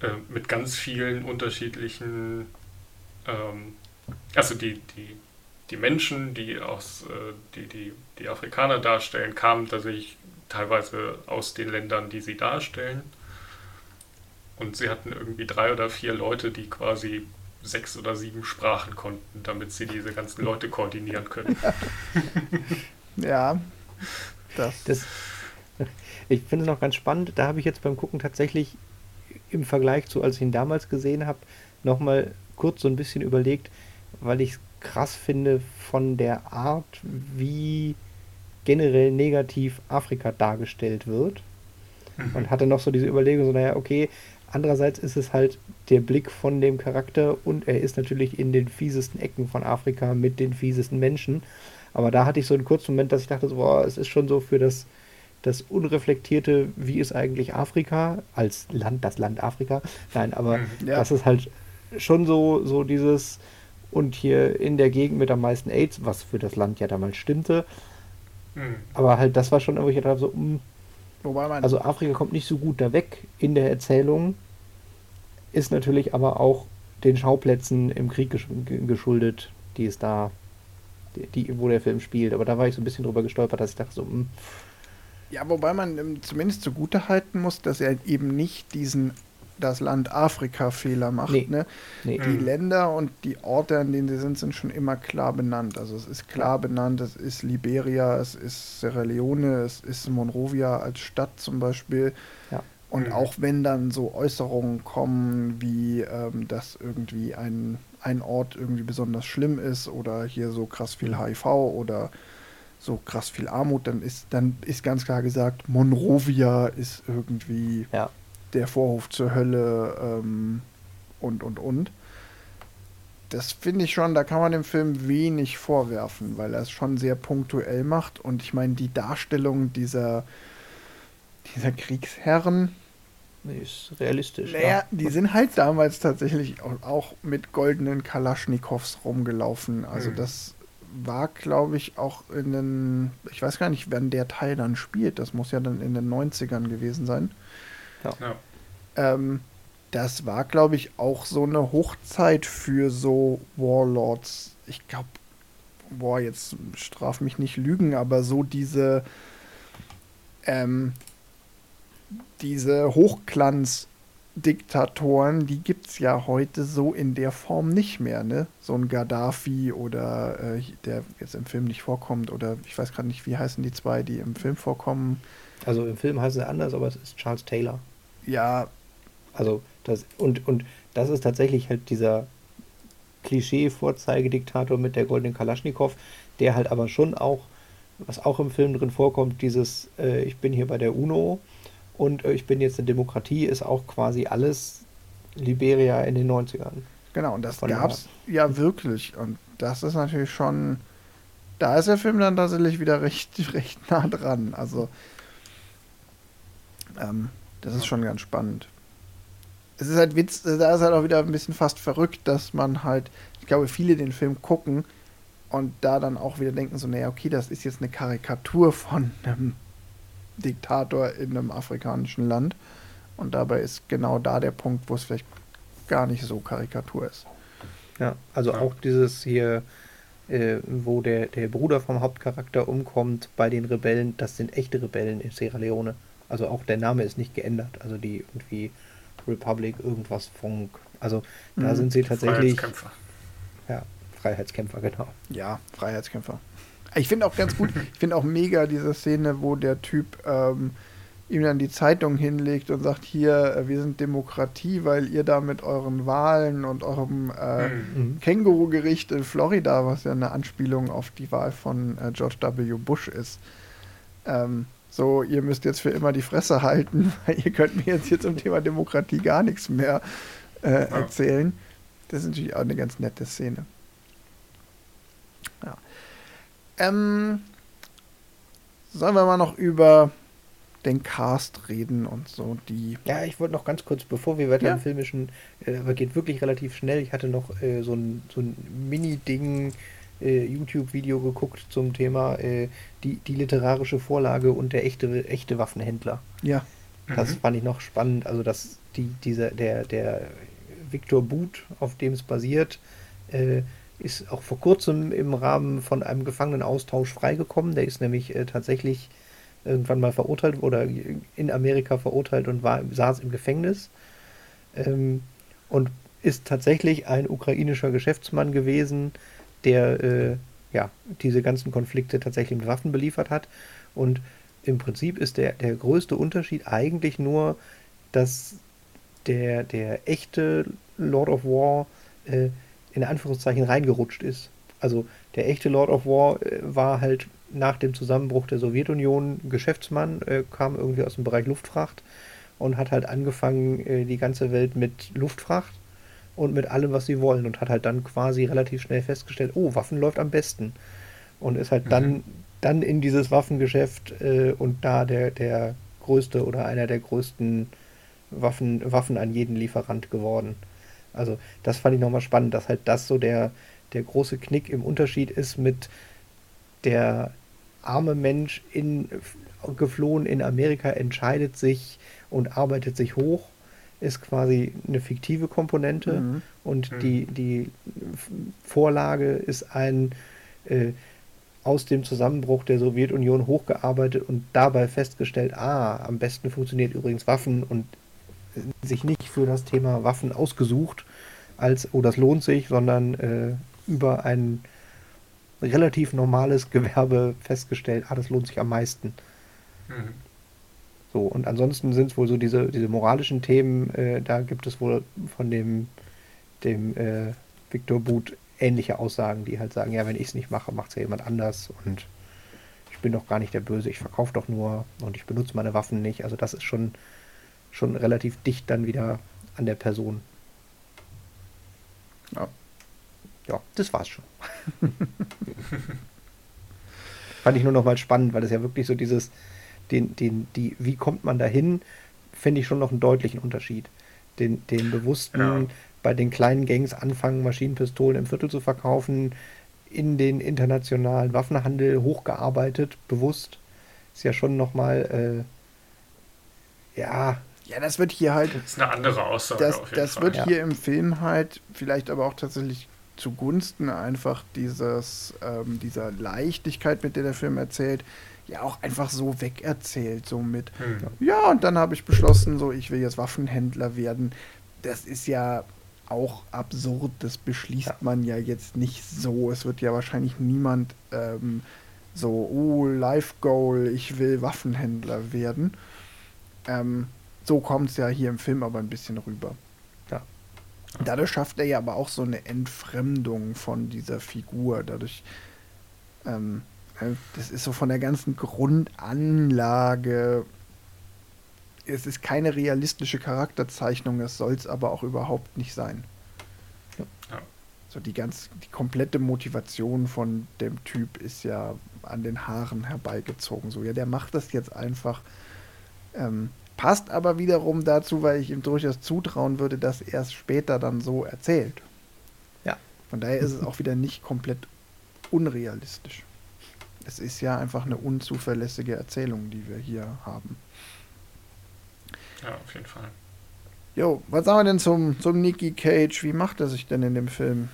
äh, mit ganz vielen unterschiedlichen, ähm, also die, die, die Menschen, die aus, äh, die, die, die Afrikaner darstellen, kamen tatsächlich teilweise aus den Ländern, die sie darstellen. Und sie hatten irgendwie drei oder vier Leute, die quasi sechs oder sieben Sprachen konnten, damit sie diese ganzen Leute koordinieren können. ja. Das, Das, ich finde es noch ganz spannend. Da habe ich jetzt beim Gucken tatsächlich im Vergleich zu, als ich ihn damals gesehen habe, nochmal kurz so ein bisschen überlegt, weil ich es krass finde von der Art, wie generell negativ Afrika dargestellt wird. Und hatte noch so diese Überlegung, so, naja, okay, andererseits ist es halt der Blick von dem Charakter und er ist natürlich in den fiesesten Ecken von Afrika mit den fiesesten Menschen. Aber da hatte ich so einen kurzen Moment, dass ich dachte, so, boah, es ist schon so für das, das Unreflektierte, wie ist eigentlich Afrika als Land, das Land Afrika. Nein, aber Mhm. Ja. das ist halt schon so, so dieses und hier in der Gegend mit am meisten AIDS, was für das Land ja damals stimmte. Mhm. Aber halt, das war schon, wo ich gedacht habe, so, mm, wobei man, also Afrika kommt nicht so gut da weg in der Erzählung, ist natürlich aber auch den Schauplätzen im Krieg gesch ge- geschuldet, die es da, die, wo der Film spielt. Aber da war ich so ein bisschen drüber gestolpert, dass ich dachte so, mm, ja, wobei man ähm, zumindest zugute halten muss, dass er eben nicht diesen das Land Afrika-Fehler macht. Nee. Ne? nee, Die Mhm. Länder und die Orte, an denen sie sind, sind schon immer klar benannt. Also es ist klar benannt, es ist Liberia, es ist Sierra Leone, es ist Monrovia als Stadt zum Beispiel. Ja. Und Mhm. auch wenn dann so Äußerungen kommen, wie ähm, dass irgendwie ein, ein Ort irgendwie besonders schlimm ist oder hier so krass viel HIV oder so krass viel Armut, dann ist, dann ist ganz klar gesagt, Monrovia ist irgendwie ja, der Vorhof zur Hölle ähm, und, und, und. Das finde ich schon, da kann man dem Film wenig vorwerfen, weil er es schon sehr punktuell macht. Und ich meine, die Darstellung dieser, dieser Kriegsherren, nee, ist realistisch. naja, ja. die sind halt damals tatsächlich auch, auch mit goldenen Kalaschnikows rumgelaufen. Also Mhm. das war, glaube ich, auch in den, ich weiß gar nicht, wann der Teil dann spielt. Das muss ja dann in den 90ern gewesen sein. Ja. Ähm, das war, glaube ich, auch so eine Hochzeit für so Warlords. Ich glaube, boah, jetzt straf mich nicht lügen, aber so diese, ähm, diese Hochglanz-Diktatoren, die gibt es ja heute so in der Form nicht mehr, ne? So ein Gaddafi oder äh, der jetzt im Film nicht vorkommt oder ich weiß gerade nicht, wie heißen die zwei, die im Film vorkommen. Also im Film heißt es anders, aber es ist Charles Taylor. Ja, Also das und und das ist tatsächlich halt dieser Klischee-Vorzeigediktator mit der goldenen Kalaschnikow, der halt aber schon auch, was auch im Film drin vorkommt, dieses äh, ich bin hier bei der UNO und äh, ich bin jetzt eine Demokratie, ist auch quasi alles Liberia in den 90ern. Genau, und das gab es ja wirklich. Und das ist natürlich schon. Da ist der Film dann tatsächlich wieder recht, recht nah dran. Also, ähm, das ist schon ganz spannend. Es ist halt Witz, da ist halt auch wieder ein bisschen fast verrückt, dass man halt, ich glaube, viele den Film gucken und da dann auch wieder denken, so, naja, okay, das ist jetzt eine Karikatur von einem Diktator in einem afrikanischen Land. Und dabei ist genau da der Punkt, wo es vielleicht gar nicht so Karikatur ist. Ja, also Ja. auch dieses hier, äh, wo der, der Bruder vom Hauptcharakter umkommt bei den Rebellen, das sind echte Rebellen in Sierra Leone. Also auch der Name ist nicht geändert. Also die irgendwie Republic irgendwas Funk. Also da Mhm. sind sie tatsächlich Freiheitskämpfer. ja, Freiheitskämpfer, genau. Ja, Freiheitskämpfer. Ich finde auch ganz gut, ich finde auch mega diese Szene, wo der Typ ähm, ihm dann die Zeitung hinlegt und sagt, hier, äh, wir sind Demokratie, weil ihr da mit euren Wahlen und eurem äh, Mhm. Mhm. Känguru-Gericht in Florida, was ja eine Anspielung auf die Wahl von äh, George W. Bush ist, ähm, so, ihr müsst jetzt für immer die Fresse halten, weil ihr könnt mir jetzt hier zum Thema Demokratie gar nichts mehr äh, erzählen. Das ist natürlich auch eine ganz nette Szene. Ja. Ähm, sollen wir mal noch über den Cast reden und so die. Ja, ich wollte noch ganz kurz, bevor wir weiter Ja. im Filmischen, äh, aber geht wirklich relativ schnell. Ich hatte noch äh, so ein, so ein Mini-Ding, äh, YouTube-Video geguckt zum Thema äh, die, die literarische Vorlage und der echte, echte Waffenhändler. Ja, Das Mhm. fand ich noch spannend. Also, dass die, dieser, der, der Victor Boot, auf dem es basiert, äh, ist auch vor kurzem im Rahmen von einem Gefangenenaustausch freigekommen. Der ist nämlich äh, tatsächlich irgendwann mal verurteilt oder in Amerika verurteilt und war, saß im Gefängnis. Ähm, und ist tatsächlich ein ukrainischer Geschäftsmann gewesen, der äh, ja, diese ganzen Konflikte tatsächlich mit Waffen beliefert hat. Und im Prinzip ist der, der größte Unterschied eigentlich nur, dass der, der echte Lord of War äh, in Anführungszeichen reingerutscht ist. Also der echte Lord of War äh, war halt nach dem Zusammenbruch der Sowjetunion Geschäftsmann, äh, kam irgendwie aus dem Bereich Luftfracht und hat halt angefangen, äh, die ganze Welt mit Luftfracht und mit allem, was sie wollen und hat halt dann quasi relativ schnell festgestellt, oh, Waffen läuft am besten. Und ist halt mhm. dann, dann in dieses Waffengeschäft äh, und da der, der größte oder einer der größten Waffen, Waffen an jeden Lieferant geworden. Also das fand ich nochmal spannend, dass halt das so der, der große Knick im Unterschied ist mit der arme Mensch in, geflohen in Amerika entscheidet sich und arbeitet sich hoch, ist quasi eine fiktive Komponente mhm. und mhm. die, die Vorlage ist ein äh, aus dem Zusammenbruch der Sowjetunion hochgearbeitet und dabei festgestellt, ah, am besten funktioniert übrigens Waffen und sich nicht für das Thema Waffen ausgesucht, als, oh, das lohnt sich, sondern äh, über ein relativ normales Gewerbe festgestellt, ah, das lohnt sich am meisten. Mhm. So, und ansonsten sind es wohl so diese, diese moralischen Themen, äh, da gibt es wohl von dem, dem äh, Victor Boot ähnliche Aussagen, die halt sagen, ja, wenn ich es nicht mache, macht es ja jemand anders und ich bin doch gar nicht der Böse, ich verkaufe doch nur und ich benutze meine Waffen nicht. Also das ist schon, schon relativ dicht dann wieder an der Person. Ja. Ja, das war's schon. Fand ich nur noch mal spannend, weil es ja wirklich so dieses, den, den, die, wie kommt man dahin, finde ich schon noch einen deutlichen Unterschied. Den, den bewussten, ja. bei den kleinen Gangs anfangen, Maschinenpistolen im Viertel zu verkaufen, in den internationalen Waffenhandel hochgearbeitet, bewusst, ist ja schon nochmal, äh, ja, ja, das wird hier halt. Das ist eine andere Aussage. Das, das Fall. wird ja. hier im Film halt vielleicht aber auch tatsächlich zugunsten einfach dieses, ähm, dieser Leichtigkeit, mit der der Film erzählt, ja auch einfach so wegerzählt. So mit, hm. ja, und dann habe ich beschlossen, so, ich will jetzt Waffenhändler werden. Das ist ja auch absurd, das beschließt ja. man ja jetzt nicht so. Es wird ja wahrscheinlich niemand ähm, so, oh, Life Goal, ich will Waffenhändler werden. Ähm, so kommt es ja hier im Film aber ein bisschen rüber. Ja. Dadurch schafft er ja aber auch so eine Entfremdung von dieser Figur. Dadurch, ähm, äh, das ist so von der ganzen Grundanlage. Es ist keine realistische Charakterzeichnung, es soll es aber auch überhaupt nicht sein. Ja. So die ganz, die komplette Motivation von dem Typ ist ja an den Haaren herbeigezogen. So, ja, der macht das jetzt einfach. Ähm, Passt aber wiederum dazu, weil ich ihm durchaus zutrauen würde, dass er es später dann so erzählt. Ja. Von daher ist es auch wieder nicht komplett unrealistisch. Es ist ja einfach eine unzuverlässige Erzählung, die wir hier haben. Ja, auf jeden Fall. Jo, was sagen wir denn zum, zum Nicky Cage? Wie macht er sich denn in dem Film?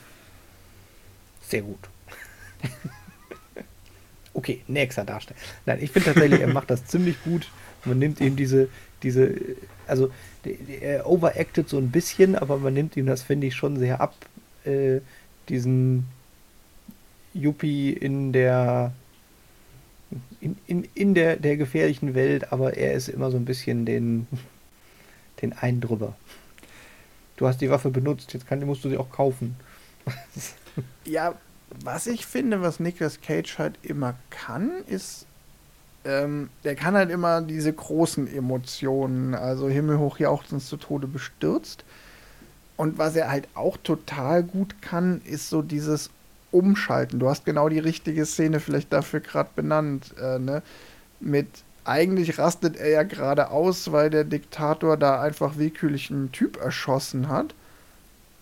Sehr gut. okay, nächster Darsteller. Nein, ich finde tatsächlich, er macht das ziemlich gut. Man nimmt ihm diese, diese, also er overacted so ein bisschen, aber man nimmt ihm das, finde ich, schon sehr ab, äh, diesen Yuppie in der in, in, in der, der gefährlichen Welt, aber er ist immer so ein bisschen den, den einen drüber. Du hast die Waffe benutzt, jetzt kann, musst du sie auch kaufen. ja, was ich finde, was Nicolas Cage halt immer kann, ist ähm, der kann halt immer diese großen Emotionen, also himmelhoch jauchzend zu Tode bestürzt. Und was er halt auch total gut kann, ist so dieses Umschalten. Du hast genau die richtige Szene vielleicht dafür gerade benannt, äh, ne? Mit eigentlich rastet er ja gerade aus, weil der Diktator da einfach willkürlich einen Typ erschossen hat.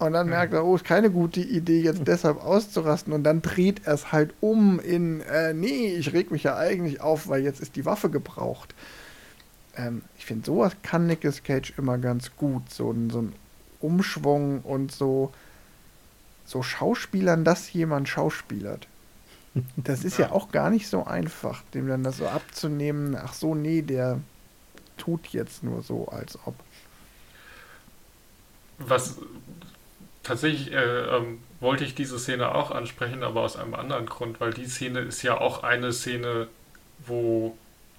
Und dann merkt er, oh, ist keine gute Idee, jetzt deshalb auszurasten. Und dann dreht er es halt um in, äh, nee, ich reg mich ja eigentlich auf, weil jetzt ist die Waffe gebraucht. Ähm, ich finde, sowas kann Nicolas Cage immer ganz gut. So, ein, so ein Umschwung und so, so Schauspielern, dass jemand schauspielert. Das ist ja. ja auch gar nicht so einfach, dem dann das so abzunehmen. Ach so, nee, der tut jetzt nur so, als ob. Was, tatsächlich äh, ähm, wollte ich diese Szene auch ansprechen, aber aus einem anderen Grund, weil die Szene ist ja auch eine Szene, wo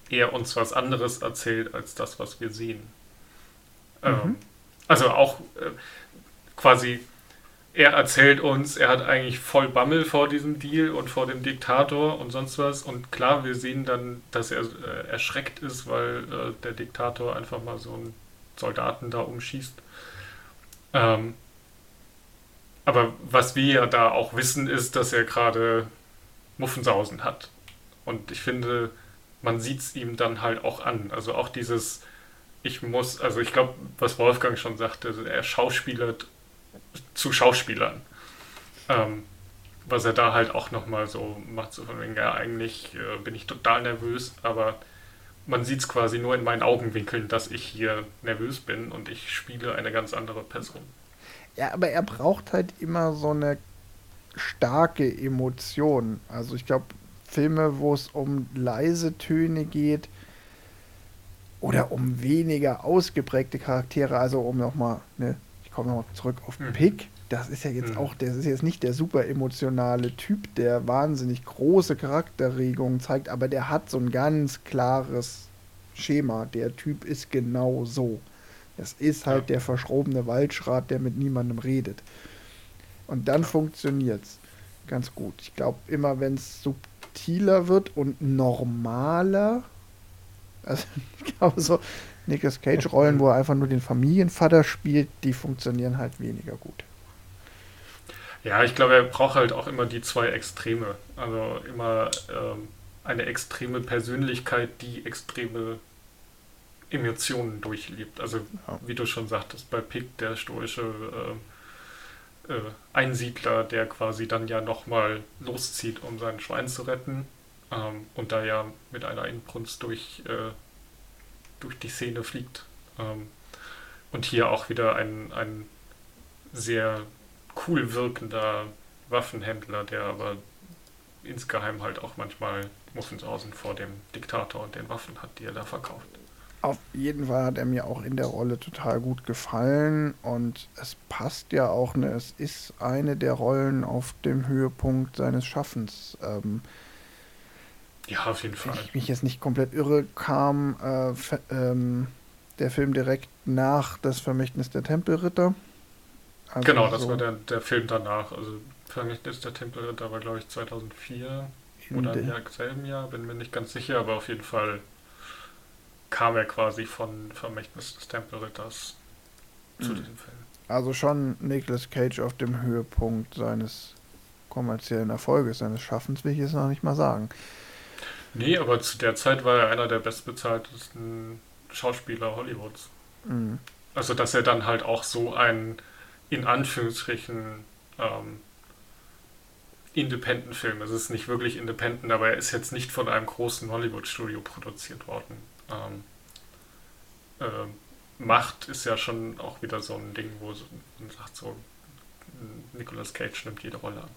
er uns was anderes erzählt als das, was wir sehen. Mhm. Ähm, also auch äh, quasi, er erzählt uns, er hat eigentlich voll Bammel vor diesem Deal und vor dem Diktator und sonst was. Und klar, wir sehen dann, dass er äh, erschreckt ist, weil äh, der Diktator einfach mal so einen Soldaten da umschießt. Ähm, aber was wir ja da auch wissen, ist, dass er gerade Muffensausen hat. Und ich finde, man sieht es ihm dann halt auch an. Also auch dieses, ich muss, also ich glaube, was Wolfgang schon sagte, er schauspielert zu Schauspielern. Ähm, was er da halt auch nochmal so macht, so von wegen, ja, eigentlich äh, bin ich total nervös, aber man sieht es quasi nur in meinen Augenwinkeln, dass ich hier nervös bin und ich spiele eine ganz andere Person. Ja, aber er braucht halt immer so eine starke Emotion. Also ich glaube, Filme, wo es um leise Töne geht oder um weniger ausgeprägte Charaktere, also um nochmal, ne, ich komme nochmal zurück auf Mhm. Pick, das ist ja jetzt Mhm. auch, das ist jetzt nicht der super emotionale Typ, der wahnsinnig große Charakterregungen zeigt, aber der hat so ein ganz klares Schema. Der Typ ist genau so. Das ist halt der verschrobene Waldschrat, der mit niemandem redet. Und dann Ja. funktioniert's ganz gut. Ich glaube, immer wenn es subtiler wird und normaler, also ich glaube so Nicolas Cage Rollen, wo er einfach nur den Familienvater spielt, die funktionieren halt weniger gut. Ja, ich glaube, er braucht halt auch immer die zwei Extreme. Also immer ähm, eine extreme Persönlichkeit, die extreme Emotionen durchlebt. Also Ja. wie du schon sagtest, bei Pick der stoische äh, äh, Einsiedler, der quasi dann ja nochmal loszieht, um sein Schwein zu retten. Ähm, und da ja mit einer Inbrunst durch, äh, durch die Szene fliegt. Ähm, und hier auch wieder ein, ein sehr cool wirkender Waffenhändler, der aber insgeheim halt auch manchmal Muffensausen vor dem Diktator und den Waffen hat, die er da verkauft. Auf jeden Fall hat er mir auch in der Rolle total gut gefallen und es passt ja auch, ne, es ist eine der Rollen auf dem Höhepunkt seines Schaffens. Ähm, Ja, auf jeden wenn Fall. ich mich jetzt nicht komplett irre, kam äh, ähm, der Film direkt nach Das Vermächtnis der Tempelritter. Also Genau, das so war der, der Film danach. Also Vermächtnis der Tempelritter war, glaube ich, 2004 in oder der- im selben Jahr, bin mir nicht ganz sicher, aber auf jeden Fall kam er quasi von Vermächtnis des Tempelritters zu Mhm. diesem Film. Also schon Nicolas Cage auf dem Höhepunkt seines kommerziellen Erfolges, seines Schaffens, will ich jetzt noch nicht mal sagen. Nee, aber zu der Zeit war er einer der bestbezahltesten Schauspieler Hollywoods. Mhm. Also, dass er dann halt auch so ein, in Anführungsstrichen, ähm, Independent-Film, es ist nicht wirklich independent, aber er ist jetzt nicht von einem großen Hollywood-Studio produziert worden. Ähm, ähm, Macht ist ja schon auch wieder so ein Ding, wo so- man sagt so, Nicolas Cage nimmt jede Rolle an.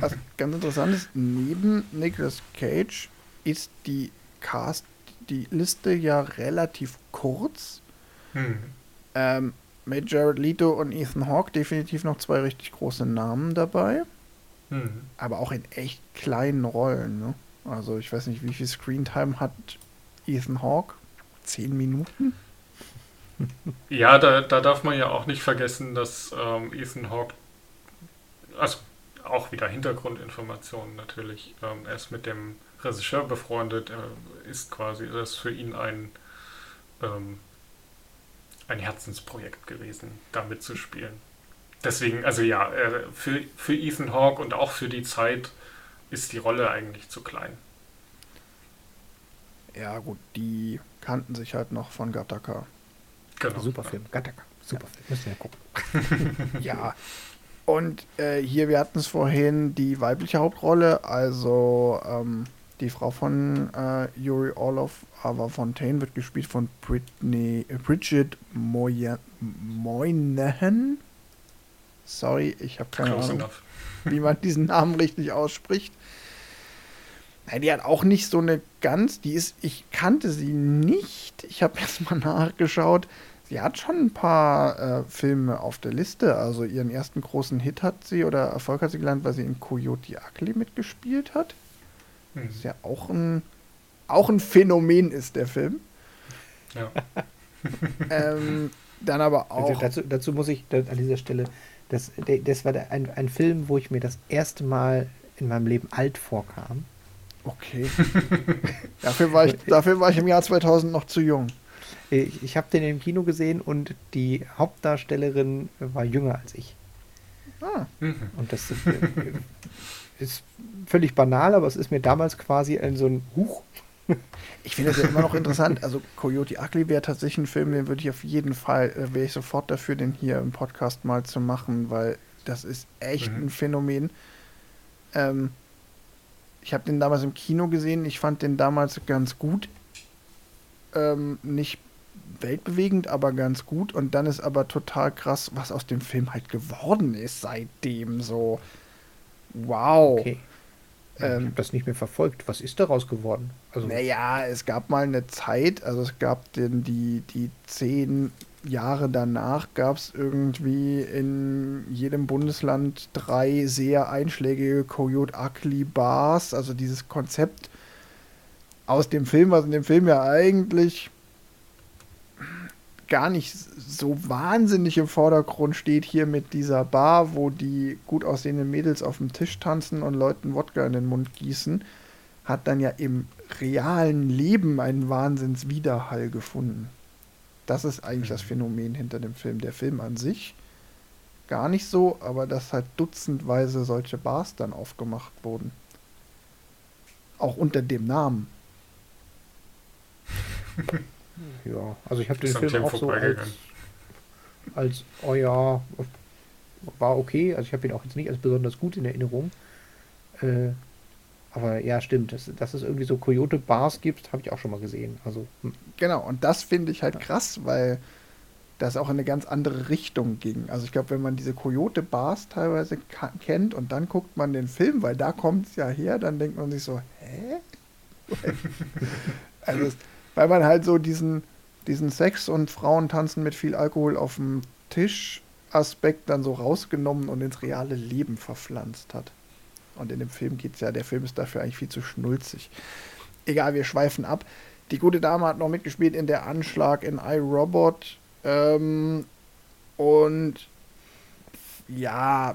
Was ganz interessant ist, neben Nicolas Cage ist die Cast, die Liste ja relativ kurz. Hm. Ähm, mit Jared Leto und Ethan Hawke definitiv noch zwei richtig große Namen dabei, Hm. aber auch in echt kleinen Rollen. Ne? Also ich weiß nicht, wie viel Screentime hat Ethan Hawke? Zehn Minuten? Ja, da, da darf man ja auch nicht vergessen, dass ähm, Ethan Hawke, also auch wieder Hintergrundinformationen natürlich, ähm, er ist mit dem Regisseur befreundet, er ist quasi, das ist für ihn ein, ähm, ein Herzensprojekt gewesen, da mitzuspielen. Deswegen, also ja, äh, für, für Ethan Hawke und auch für die Zeit ist die Rolle eigentlich zu klein. Ja gut, die kannten sich halt noch von Gattaca. Genau. Super Film. Gattaca. Super Film. Müssen wir gucken. Ja. Und äh, hier, wir hatten es vorhin, die weibliche Hauptrolle, also ähm, die Frau von äh, Yuri Orlov, Ava Fontaine, wird gespielt von Britney, äh, Bridget Moya- Moynihan. Sorry, ich habe keine Close Ahnung, enough. wie man diesen Namen richtig ausspricht. Nein, die hat auch nicht so eine ganz, die ist, ich kannte sie nicht. Ich habe jetzt mal nachgeschaut. Sie hat schon ein paar äh, Filme auf der Liste. Also ihren ersten großen Hit hat sie oder Erfolg hat sie gelernt, weil sie in Coyote Ugly mitgespielt hat. Hm. Ist ja auch ein auch ein Phänomen ist, der Film. Ja. ähm, dann aber Also auch. dazu, dazu muss ich an dieser Stelle, das, das war der, ein, ein Film, wo ich mir das erste Mal in meinem Leben alt vorkam. Okay. dafür, war ich, dafür war ich im Jahr 2000 noch zu jung. Ich, ich habe den im Kino gesehen und die Hauptdarstellerin war jünger als ich. Ah. Und das äh, ist völlig banal, aber es ist mir damals quasi ein so ein Huch. ich finde das ja immer noch interessant. Also Coyote Ugly wäre tatsächlich ein Film, den würde ich auf jeden Fall, äh, wäre ich sofort dafür, den hier im Podcast mal zu machen, weil das ist echt Mhm. ein Phänomen. Ähm, ich habe den damals im Kino gesehen. Ich fand den damals ganz gut. Ähm, nicht weltbewegend, aber ganz gut. Und dann ist aber total krass, was aus dem Film halt geworden ist seitdem. So, wow. Okay. ich Ähm, habe das nicht mehr verfolgt. Was ist daraus geworden? Also, Naja, es gab mal eine Zeit, also es gab den, die, die zehn Jahre danach gab es irgendwie in jedem Bundesland drei sehr einschlägige Coyote Ugly Bars, also dieses Konzept aus dem Film, was in dem Film ja eigentlich gar nicht so wahnsinnig im Vordergrund steht hier mit dieser Bar, wo die gut aussehenden Mädels auf dem Tisch tanzen und Leuten Wodka in den Mund gießen, hat dann ja im realen Leben einen Wahnsinnswiderhall gefunden. Das ist eigentlich das Phänomen hinter dem Film. Der Film an sich gar nicht so, aber dass halt dutzendweise solche Bars dann aufgemacht wurden. Auch unter dem Namen. ja, also ich habe den Film auch so als, als, oh ja, war okay. Also ich habe ihn auch jetzt nicht als besonders gut in Erinnerung. Äh, aber ja, stimmt. Dass, dass es irgendwie so Coyote-Bars gibt, habe ich auch schon mal gesehen. Also, hm, Genau, und das finde ich halt krass, weil das auch in eine ganz andere Richtung ging. Also ich glaube, wenn man diese Coyote-Bars teilweise kennt und dann guckt man den Film, weil da kommt es ja her, dann denkt man sich so, hä? also, es, weil man halt so diesen, diesen Sex und Frauen tanzen mit viel Alkohol auf dem Tisch Aspekt dann so rausgenommen und ins reale Leben verpflanzt hat. Und in dem Film geht es ja, der Film ist dafür eigentlich viel zu schnulzig. Egal, wir schweifen ab. Die gute Dame hat noch mitgespielt in der Anschlag in iRobot. Ähm, und ja,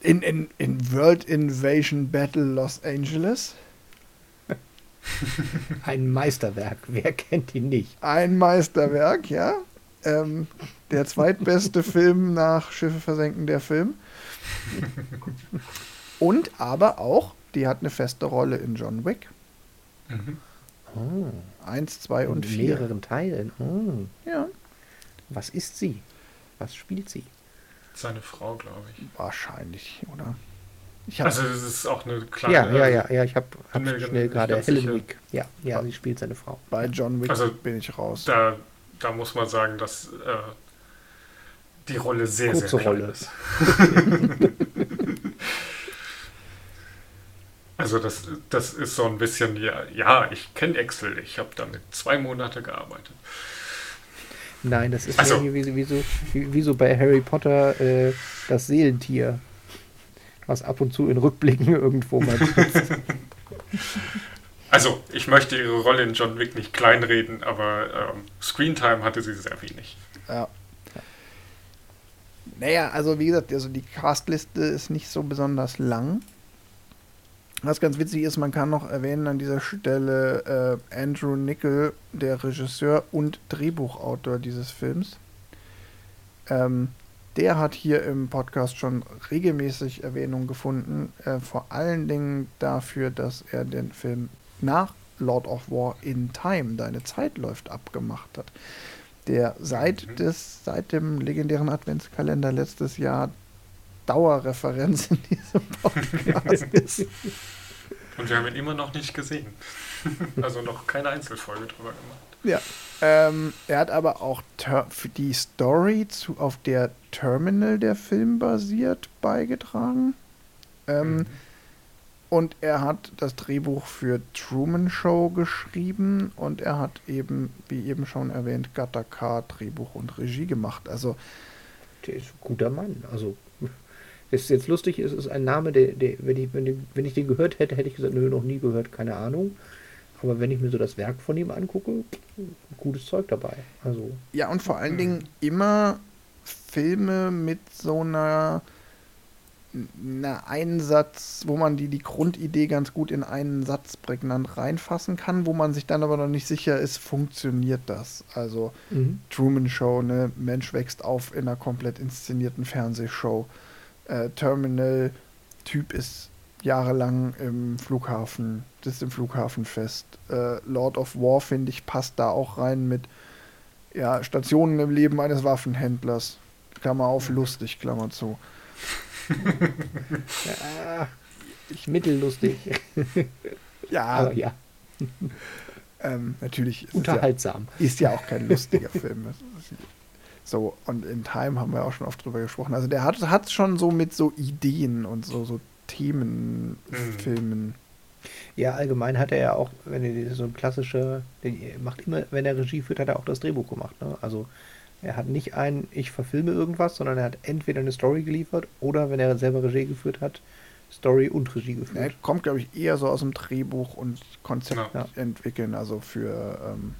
in, in, in World Invasion Battle Los Angeles. ein Meisterwerk. Wer kennt ihn nicht? Ein Meisterwerk, ja. Ähm, der zweitbeste Film nach Schiffe versenken der Film. Und aber auch, die hat eine feste Rolle in John Wick. Mhm. Oh, Eins, zwei in und vier. mehreren Teilen. Oh. Ja, Was ist sie? Was spielt sie? Seine Frau, glaube ich. wahrscheinlich, oder? Ich hab, Also es ist auch eine kleine. Ja, ja, ja, ja. Ich habe hab schnell gerade Helen. Wick. Ja, ja, sie spielt seine Frau. bei John Wick Also, bin ich raus. Da, da muss man sagen, dass äh, die Rolle sehr, Kurze sehr klein Rolle. ist. Also das, das ist so ein bisschen, ja, ja ich kenne Excel, ich habe damit zwei Monate gearbeitet. Nein, das ist Ach so. ja hier wie, so- wie, so, wie, wie so bei Harry Potter äh, das Seelentier, was ab und zu in Rückblicken irgendwo mal sitzt. Also, ich möchte ihre Rolle in John Wick nicht kleinreden, aber ähm, Screentime hatte sie sehr wenig. Ja. Naja, also wie gesagt, also die Castliste ist nicht so besonders lang. Was ganz witzig ist, man kann noch erwähnen an dieser Stelle äh, Andrew Nickel, der Regisseur und Drehbuchautor dieses Films. Ähm, der hat hier im Podcast schon regelmäßig Erwähnung gefunden, äh, vor allen Dingen dafür, dass er den Film nach Lord of War in Time, Deine Zeit läuft, abgemacht hat. Der seit, Mhm. des, seit dem legendären Adventskalender letztes Jahr Dauerreferenz in diesem Podcast ist. Und wir haben ihn immer noch nicht gesehen. also noch keine Einzelfolge drüber gemacht. Ja. Ähm, er hat aber auch Ter für die Story, zu, auf der Terminal der Film basiert, beigetragen. Ähm, Mhm. Und er hat das Drehbuch für Truman Show geschrieben und er hat eben, wie eben schon erwähnt, Gattaca Drehbuch und Regie gemacht. Also Der ist ein guter Mann. Also, ist jetzt lustig, es ist ein Name, der, der wenn, ich, wenn, ich, wenn ich den gehört hätte, hätte ich gesagt, nö, noch nie gehört, keine Ahnung. aber wenn ich mir so das Werk von ihm angucke, gutes Zeug dabei. Also. Ja, und vor allen Dingen immer Filme mit so einer, einer Einsatz, wo man die, die Grundidee ganz gut in einen Satz prägnant reinfassen kann, wo man sich dann aber noch nicht sicher ist, funktioniert das. Also Mhm. Truman Show, ne? Mensch wächst auf in einer komplett inszenierten Fernsehshow. Äh, Terminal, Typ ist jahrelang im Flughafen, sitzt im Flughafen fest. Äh, Lord of War, finde ich, passt da auch rein mit ja, Stationen im Leben eines Waffenhändlers. Klammer auf, lustig, Klammer zu. Ja, ich mittellustig. Ja, Aber ja, ähm, natürlich ist es ja, unterhaltsam. ist ja auch kein lustiger Film. So, und in Time haben wir auch schon oft drüber gesprochen. Also der hat hat schon so mit so Ideen und so, so Themenfilmen. Ja, allgemein hat er ja auch, wenn er so ein klassischer, der macht immer, wenn er Regie führt, hat er auch das Drehbuch gemacht. Ne? Also er hat nicht ein, ich verfilme irgendwas, sondern er hat entweder eine Story geliefert oder wenn er selber Regie geführt hat, Story und Regie Er geführt. kommt, glaube ich, eher so aus dem Drehbuch und Konzept Ja. entwickeln. Also für ähm,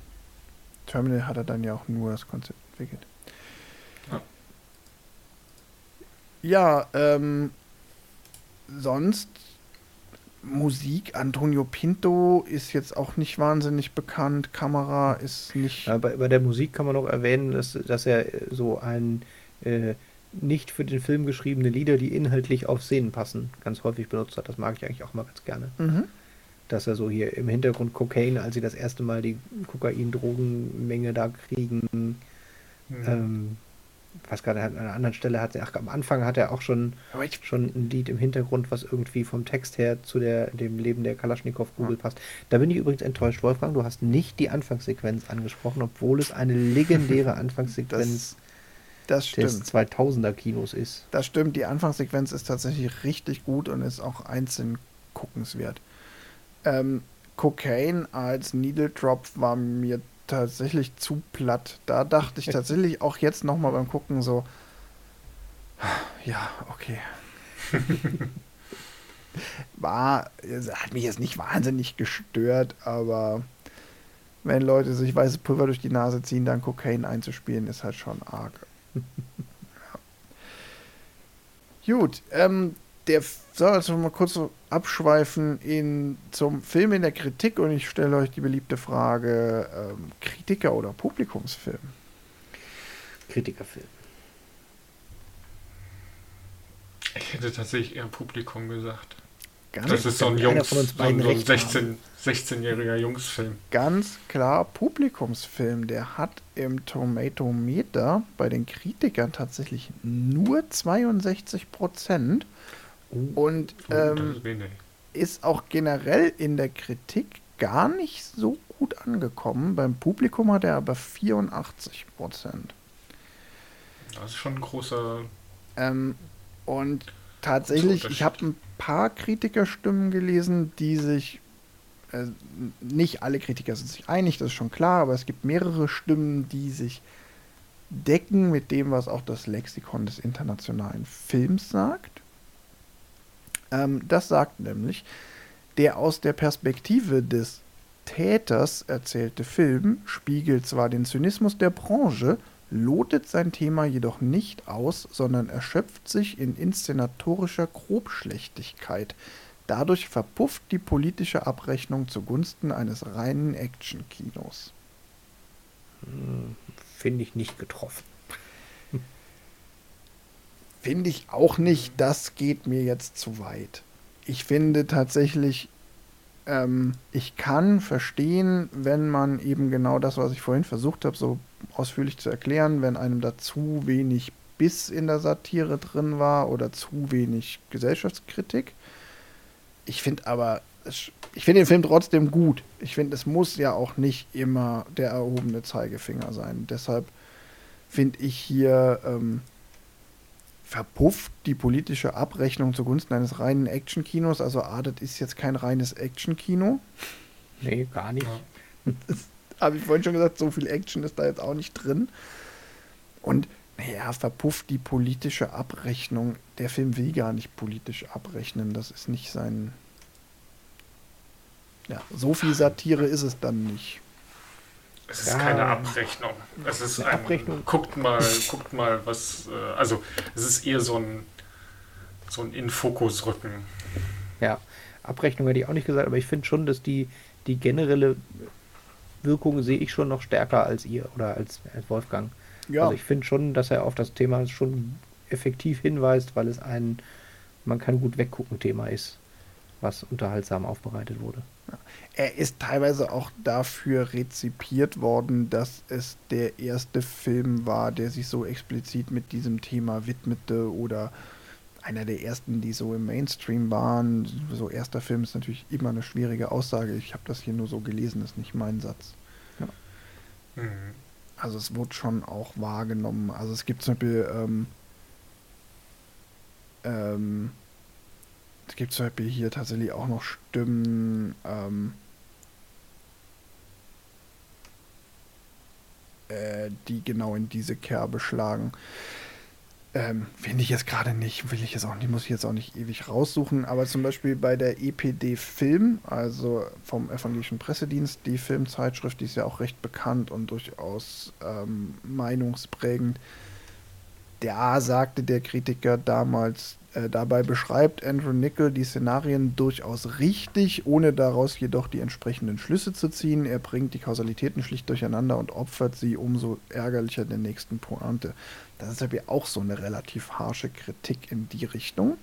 Terminal hat er dann ja auch nur das Konzept entwickelt. Ja. Ja, ähm, sonst Musik, Antonio Pinto ist jetzt auch nicht wahnsinnig bekannt. Kamera ist nicht. Ja, bei, bei der Musik kann man noch erwähnen, dass, dass er äh, so ein äh, nicht für den Film geschriebene Lieder, die inhaltlich auf Szenen passen, ganz häufig benutzt hat. Das mag ich eigentlich auch mal ganz gerne. Mhm. Dass er so hier im Hintergrund Cocaine, als sie das erste Mal die Kokain-Drogenmenge da kriegen, Mhm. ähm, weiß gar nicht, an einer anderen Stelle hat er, ach, am Anfang hat er auch schon, schon ein Lied im Hintergrund, was irgendwie vom Text her zu der, dem Leben der Kalaschnikow-Kugel passt. Da bin ich übrigens enttäuscht, Wolfgang, du hast nicht die Anfangssequenz angesprochen, obwohl es eine legendäre Anfangssequenz das des stimmt. 2000er Kinos ist. Das stimmt, die Anfangssequenz ist tatsächlich richtig gut und ist auch einzeln guckenswert. Ähm, Cocaine als Needle Drop war mir tatsächlich zu platt. Da dachte ich tatsächlich auch jetzt nochmal beim Gucken so, ja, okay. War, hat mich jetzt nicht wahnsinnig gestört, aber wenn Leute sich weißes Pulver durch die Nase ziehen, dann Cocaine einzuspielen, ist halt schon arg. Gut, ähm, der Soll also mal kurz so abschweifen in, zum Film in der Kritik und ich stelle euch die beliebte Frage: ähm, Kritiker oder Publikumsfilm? Kritikerfilm. Ich hätte tatsächlich eher Publikum gesagt. Ganz, Das ist so ein Jungs, so ein, beiden so ein recht 16, 16-jähriger Jungsfilm. ganz klar Publikumsfilm. Der hat im Tomatometer bei den Kritikern tatsächlich nur 62 Prozent und Oh, ähm, ist auch generell in der Kritik gar nicht so gut angekommen. Beim Publikum hat er aber 84 Prozent. Das ist schon ein großer. Ähm, und tatsächlich, ich habe ein paar Kritikerstimmen gelesen, die sich, äh, nicht alle Kritiker sind sich einig, das ist schon klar, aber es gibt mehrere Stimmen, die sich decken mit dem, was auch das Lexikon des internationalen Films sagt. Ähm, das sagt nämlich, der aus der Perspektive des Täters erzählte Film spiegelt zwar den Zynismus der Branche, lotet sein Thema jedoch nicht aus, sondern erschöpft sich in inszenatorischer Grobschlechtigkeit. Dadurch verpufft die politische Abrechnung zugunsten eines reinen Actionkinos. Finde ich nicht getroffen. Finde ich auch nicht, das geht mir jetzt zu weit. Ich finde tatsächlich, ähm, ich kann verstehen, wenn man eben genau das, was ich vorhin versucht habe, so ausführlich zu erklären, wenn einem da zu wenig Biss in der Satire drin war oder zu wenig Gesellschaftskritik. Ich finde aber, ich finde den Film trotzdem gut. Ich finde, es muss ja auch nicht immer der erhobene Zeigefinger sein. Deshalb finde ich hier ähm, verpufft die politische Abrechnung zugunsten eines reinen Actionkinos. Also A, das ist jetzt kein reines Actionkino. Nee, gar nicht. Ja. Habe ich vorhin schon gesagt, so viel Action ist da jetzt auch nicht drin. Und naja, verpufft die politische Abrechnung. Der Film will gar nicht politisch abrechnen. Das ist nicht sein. Ja, so viel Satire ist es dann nicht. Es ist Ja. keine Abrechnung. Es ist Eine ein, Abrechnung. Guckt mal, guckt mal, was. Äh, also, es ist eher so ein, so ein In-Fokus rücken. Ja, Abrechnung hätte ich auch nicht gesagt, aber ich finde schon, dass die, die generelle Wirkung sehe ich schon noch stärker als ihr oder als, als Wolfgang. Ja, Also ich finde schon, dass er auf das Thema schon effektiv hinweist, weil es ein man kann gut weggucken Thema ist, was unterhaltsam aufbereitet wurde. er ist teilweise auch dafür rezipiert worden, dass es der erste Film war, der sich so explizit mit diesem Thema widmete oder einer der ersten, die so im Mainstream waren. So erster Film ist natürlich immer eine schwierige Aussage. Ich habe das hier nur so gelesen, ist nicht mein Satz. Mhm. Also es wurde schon auch wahrgenommen. Also es gibt zum Beispiel, ähm, ähm, gibt zum Beispiel hier tatsächlich auch noch Stimmen, ähm, äh, die genau in diese Kerbe schlagen. Ähm, Finde ich jetzt gerade nicht, will ich jetzt auch nicht, muss ich jetzt auch nicht ewig raussuchen, aber zum Beispiel bei der EPD Film, also vom Evangelischen Pressedienst, die Filmzeitschrift, die ist ja auch recht bekannt und durchaus ähm, meinungsprägend. Da sagte der Kritiker damals, äh, dabei beschreibt Andrew Nichol die Szenarien durchaus richtig, ohne daraus jedoch die entsprechenden Schlüsse zu ziehen. Er bringt die Kausalitäten schlicht durcheinander und opfert sie umso ärgerlicher der nächsten Pointe. Das ist aber auch so eine relativ harsche Kritik in die Richtung.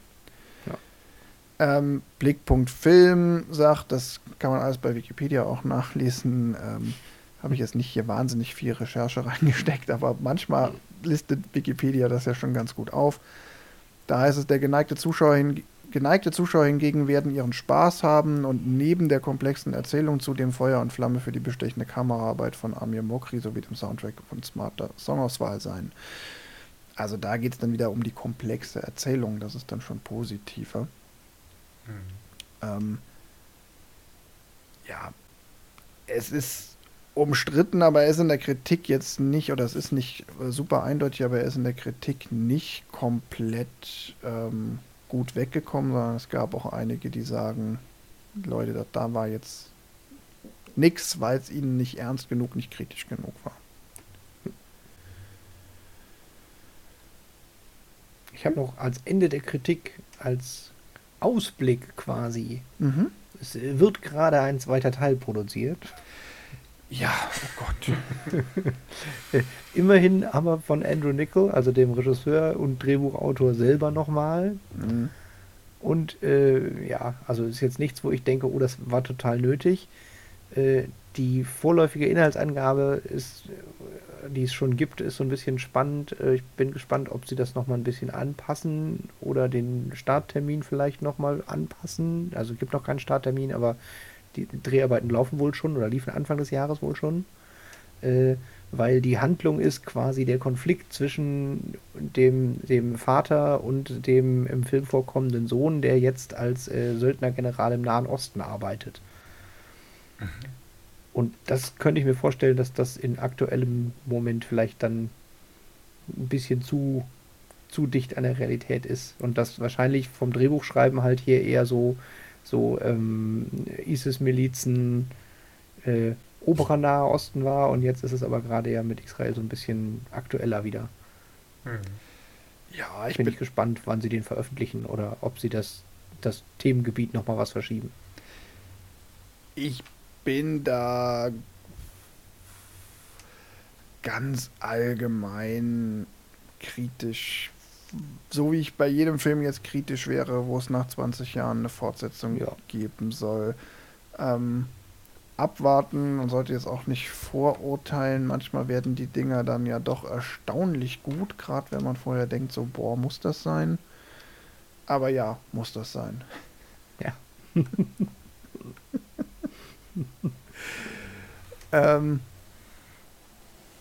Ähm, Blickpunkt Film sagt, das kann man alles bei Wikipedia auch nachlesen. Ähm, Habe ich jetzt nicht hier wahnsinnig viel Recherche reingesteckt, aber manchmal listet Wikipedia das ja schon ganz gut auf. Da heißt es, der geneigte Zuschauer, hin, geneigte Zuschauer hingegen werden ihren Spaß haben und neben der komplexen Erzählung zudem Feuer und Flamme für die bestechende Kameraarbeit von Amir Mokri sowie dem Soundtrack von smarter Songauswahl sein. Also da geht es dann wieder um die komplexe Erzählung, das ist dann schon positiver. Mhm. Ähm, ja, es ist umstritten, aber er ist in der Kritik jetzt nicht, oder es ist nicht super eindeutig, aber er ist in der Kritik nicht komplett ähm, gut weggekommen, sondern es gab auch einige, die sagen, Leute, da, da war jetzt nix, weil es ihnen nicht ernst genug, nicht kritisch genug war. Ich habe noch als Ende der Kritik, als Ausblick quasi, Mhm. es wird gerade ein zweiter Teil produziert. Ja, oh Gott. Immerhin aber von Andrew Nichol, also dem Regisseur und Drehbuchautor selber nochmal. Mhm. Und äh, ja, also ist jetzt nichts, wo ich denke, oh, das war total nötig. Äh, die vorläufige Inhaltsangabe ist, äh, die es schon gibt, ist so ein bisschen spannend. Äh, ich bin gespannt, ob sie das nochmal ein bisschen anpassen oder den Starttermin vielleicht nochmal anpassen. Also es gibt noch keinen Starttermin, aber die Dreharbeiten laufen wohl schon oder liefen Anfang des Jahres wohl schon. Äh, weil die Handlung ist quasi der Konflikt zwischen dem, dem Vater und dem im Film vorkommenden Sohn, der jetzt als äh, Söldnergeneral im Nahen Osten arbeitet. Und das könnte ich mir vorstellen, dass das in aktuellem Moment vielleicht dann ein bisschen zu, zu dicht an der Realität ist. Und das wahrscheinlich vom Drehbuchschreiben halt hier eher so, so ähm, ISIS-Milizen, äh, oberer Nahe Osten war und jetzt ist es aber gerade ja mit Israel so ein bisschen aktueller wieder. Mhm. Ja, ich Bin bin, ich gespannt, wann sie den veröffentlichen oder ob sie das, das Themengebiet nochmal was verschieben. Ich bin da ganz allgemein kritisch, so wie ich bei jedem Film jetzt kritisch wäre, wo es nach 20 Jahren eine Fortsetzung Ja. geben soll. Ähm, abwarten, man sollte jetzt auch nicht vorurteilen. Manchmal werden die Dinger dann ja doch erstaunlich gut, gerade wenn man vorher denkt, so, boah, muss das sein? Aber ja, muss das sein. Ja. Ähm,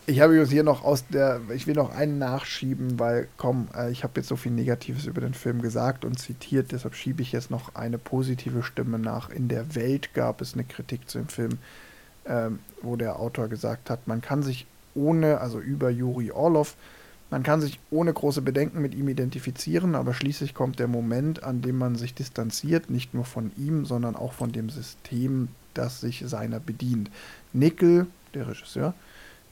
ich habe hier noch aus der, ich will noch einen nachschieben, weil, komm, äh, ich habe jetzt so viel Negatives über den Film gesagt und zitiert, deshalb schiebe ich jetzt noch eine positive Stimme nach. In der Welt gab es eine Kritik zu dem Film, ähm, wo der Autor gesagt hat, man kann sich ohne, also über Juri Orlov, man kann sich ohne große Bedenken mit ihm identifizieren, aber schließlich kommt der Moment, an dem man sich distanziert, nicht nur von ihm, sondern auch von dem System, das sich seiner bedient. Nickel, der Regisseur,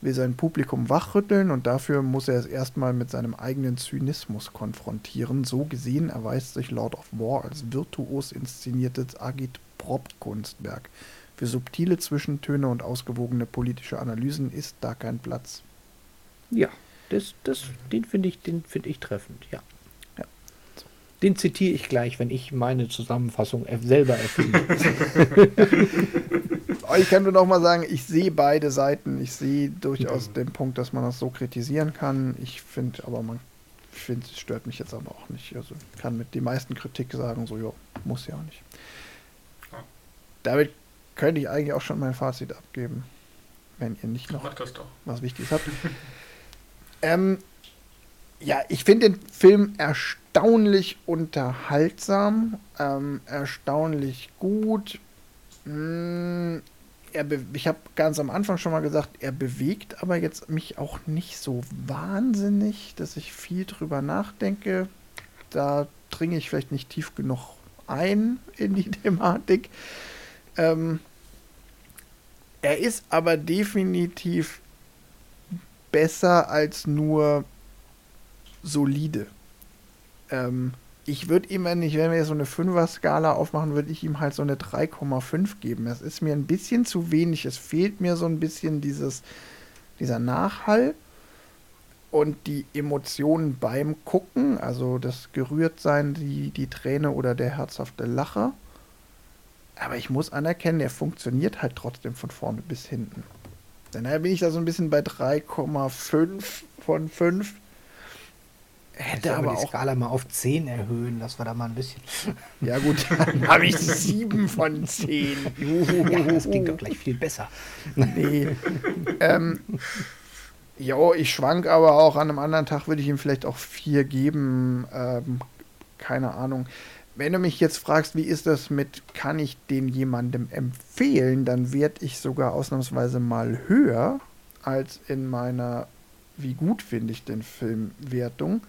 will sein Publikum wachrütteln und dafür muss er es erstmal mit seinem eigenen Zynismus konfrontieren. So gesehen erweist sich Lord of War als virtuos inszeniertes Agit-Prop-Kunstwerk. Für subtile Zwischentöne und ausgewogene politische Analysen ist da kein Platz. Ja, das, das, den finde ich, den finde ich treffend, ja. Ja. Den zitiere ich gleich, wenn ich meine Zusammenfassung selber erfinde. Aber ich kann nur noch mal sagen, ich sehe beide Seiten. Ich sehe durchaus Mhm. den Punkt, dass man das so kritisieren kann. Ich finde aber, man finde, es stört mich jetzt aber auch nicht. Also ich kann mit die meisten Kritik sagen, so, ja, muss ja auch nicht. Ja. Damit könnte ich eigentlich auch schon mein Fazit abgeben, wenn ihr nicht noch was Wichtiges habt. ähm, ja, ich finde den Film erstaunlich unterhaltsam, ähm, erstaunlich gut. Mm, er ich habe ganz am Anfang schon mal gesagt, er bewegt aber jetzt mich auch nicht so wahnsinnig, dass ich viel drüber nachdenke. Da dringe ich vielleicht nicht tief genug ein in die Thematik. Ähm, er ist aber definitiv besser als nur solide. Ähm, ich würde ihm, wenn ich, wenn wir so eine 5er-Skala aufmachen, würde ich ihm halt so eine 3,5 geben. Das ist mir ein bisschen zu wenig. Es fehlt mir so ein bisschen dieses, dieser Nachhall und die Emotionen beim Gucken, also das Gerührtsein, die, die Träne oder der herzhafte Lacher. Aber ich muss anerkennen, der funktioniert halt trotzdem von vorne bis hinten. Daher bin ich da so ein bisschen bei 3,5 von 5. Hätte aber die auch. Skala mal auf 10 erhöhen, dass wir da mal ein bisschen. Ja, gut, dann habe ich 7 von 10. Ja, das klingt doch gleich viel besser. Nee. ähm, jo, ich schwank aber auch. An einem anderen Tag würde ich ihm vielleicht auch 4 geben. Ähm, keine Ahnung. Wenn du mich jetzt fragst, wie ist das mit, kann ich den jemandem empfehlen, dann werde ich sogar ausnahmsweise mal höher als in meiner, wie gut finde ich den Film Wertung.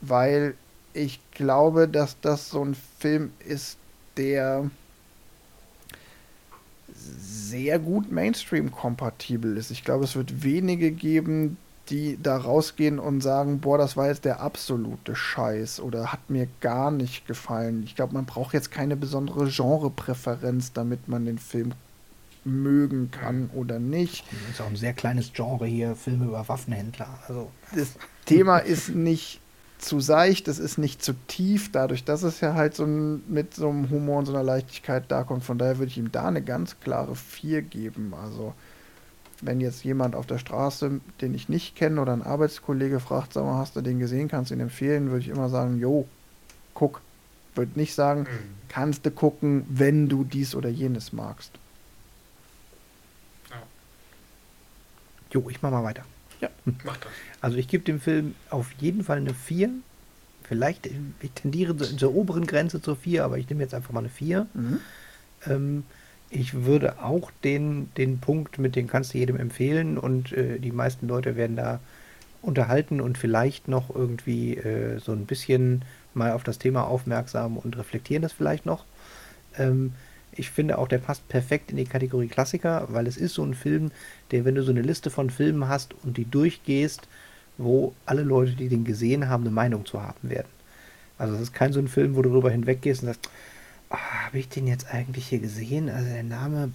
Weil ich glaube, dass das so ein Film ist, der sehr gut Mainstream-kompatibel ist. Ich glaube, es wird wenige geben, die da rausgehen und sagen, boah, das war jetzt der absolute Scheiß oder hat mir gar nicht gefallen. Ich glaube, man braucht jetzt keine besondere Genrepräferenz, damit man den Film mögen kann oder nicht. Das ist auch ein sehr kleines Genre hier, Filme über Waffenhändler. Also, Das Thema ist nicht zu seicht, es ist nicht zu tief, dadurch, dass es ja halt so ein, mit so einem Humor und so einer Leichtigkeit da kommt. Von daher würde ich ihm da eine ganz klare 4 geben. Also, wenn jetzt jemand auf der Straße, den ich nicht kenne, oder ein Arbeitskollege fragt, sag mal, hast du den gesehen, kannst du ihn empfehlen, würde ich immer sagen, jo, guck. Würde nicht sagen, Mhm. kannst du gucken, wenn du dies oder jenes magst. jo, ich mach mal weiter. Mach das. Also ich gebe dem Film auf jeden Fall eine 4. Vielleicht, ich tendiere zur oberen Grenze zur 4, aber ich nehme jetzt einfach mal eine 4. Mhm. Ähm, ich würde auch den, den Punkt, mit dem kannst du jedem empfehlen und äh, die meisten Leute werden da unterhalten und vielleicht noch irgendwie äh, so ein bisschen mal auf das Thema aufmerksam und reflektieren das vielleicht noch. Ähm, ich finde auch, der passt perfekt in die Kategorie Klassiker, weil es ist so ein Film, der, wenn du so eine Liste von Filmen hast und die durchgehst, wo alle Leute, die den gesehen haben, eine Meinung zu haben werden. Also es ist kein so ein Film, wo du darüber hinweggehst und sagst, ah, habe ich den jetzt eigentlich hier gesehen? Also der Name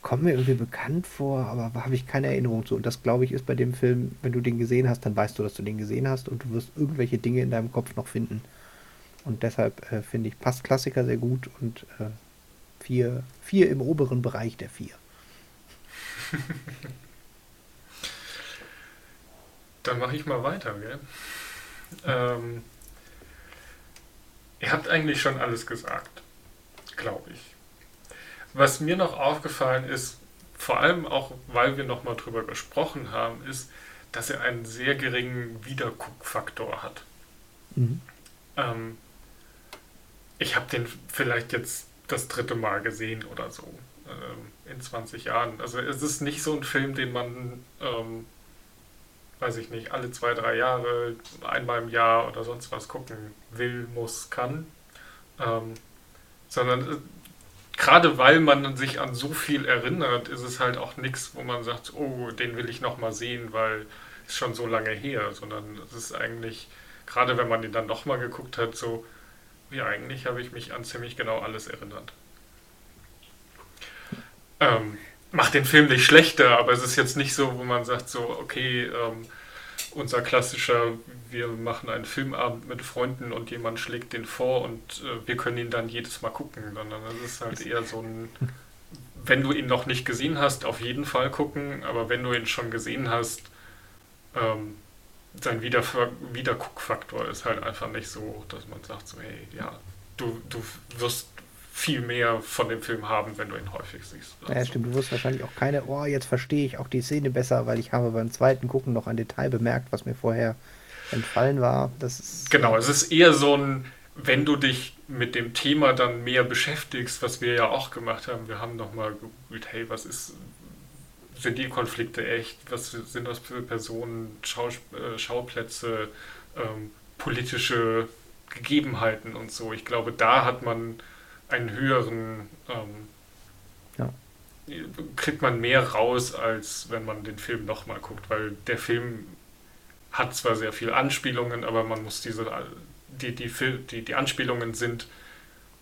kommt mir irgendwie bekannt vor, aber habe ich keine Erinnerung zu. Und das, glaube ich, ist bei dem Film, wenn du den gesehen hast, dann weißt du, dass du den gesehen hast und du wirst irgendwelche Dinge in deinem Kopf noch finden. Und deshalb äh, finde ich, passt Klassiker sehr gut und äh, vier, vier im oberen Bereich der vier. Dann mache ich mal weiter, gell? Ähm, ihr habt eigentlich schon alles gesagt, glaube ich. Was mir noch aufgefallen ist, vor allem auch, weil wir nochmal drüber gesprochen haben, ist, dass er einen sehr geringen Wiederguckfaktor hat. Mhm. Ähm, ich habe den vielleicht jetzt das dritte Mal gesehen oder so ähm, in 20 Jahren. Also es ist nicht so ein Film, den man, ähm, weiß ich nicht, alle zwei, drei Jahre, einmal im Jahr oder sonst was gucken will, muss, kann. Ähm, sondern äh, gerade weil man sich an so viel erinnert, ist es halt auch nichts, wo man sagt, oh, den will ich nochmal sehen, weil es schon so lange her, sondern es ist eigentlich, gerade wenn man den dann nochmal geguckt hat, so, ja, eigentlich habe ich mich an ziemlich genau alles erinnert. Ähm, macht den Film nicht schlechter, aber es ist jetzt nicht so, wo man sagt, so, okay, ähm, unser klassischer, wir machen einen Filmabend mit Freunden und jemand schlägt den vor und äh, wir können ihn dann jedes Mal gucken, sondern es ist halt eher so ein, wenn du ihn noch nicht gesehen hast, auf jeden Fall gucken, aber wenn du ihn schon gesehen hast, ähm, sein Wiederver Wiederguckfaktor ist halt einfach nicht so, dass man sagt so, hey, ja, du, du wirst viel mehr von dem Film haben, wenn du ihn häufig siehst. Also. Ja, stimmt. Du wirst wahrscheinlich auch keine, oh, jetzt verstehe ich auch die Szene besser, weil ich habe beim zweiten Gucken noch ein Detail bemerkt, was mir vorher entfallen war. Das ist, genau, es ist eher so ein, wenn du dich mit dem Thema dann mehr beschäftigst, was wir ja auch gemacht haben. Wir haben nochmal gegoogelt, hey, was ist, sind die Konflikte echt? Was sind das für Personen, Schau, äh, Schauplätze, ähm, politische Gegebenheiten und so. Ich glaube, da hat man einen höheren, ähm, ja. kriegt man mehr raus, als wenn man den Film nochmal guckt, weil der Film hat zwar sehr viele Anspielungen, aber man muss diese, die, die, die, die Anspielungen sind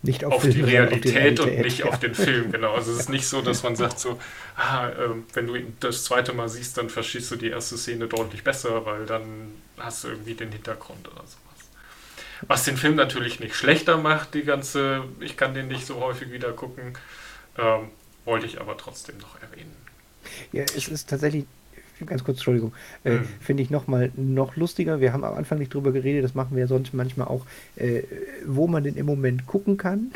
nicht auf, auf, die Realität auf, die Realität und nicht ja. auf den Film, genau. Also es ist nicht so, dass man sagt so, ah, äh, wenn du ihn das zweite Mal siehst, dann verstehst du die erste Szene deutlich besser, weil dann hast du irgendwie den Hintergrund oder so. Was den Film natürlich nicht schlechter macht, die ganze, ich kann den nicht so häufig wieder gucken, ähm, wollte ich aber trotzdem noch erwähnen. Ja, es ist tatsächlich, ganz kurz, Entschuldigung, äh, mhm. finde ich nochmal noch lustiger. Wir haben am Anfang nicht drüber geredet, das machen wir ja sonst manchmal auch, äh, wo man den im Moment gucken kann.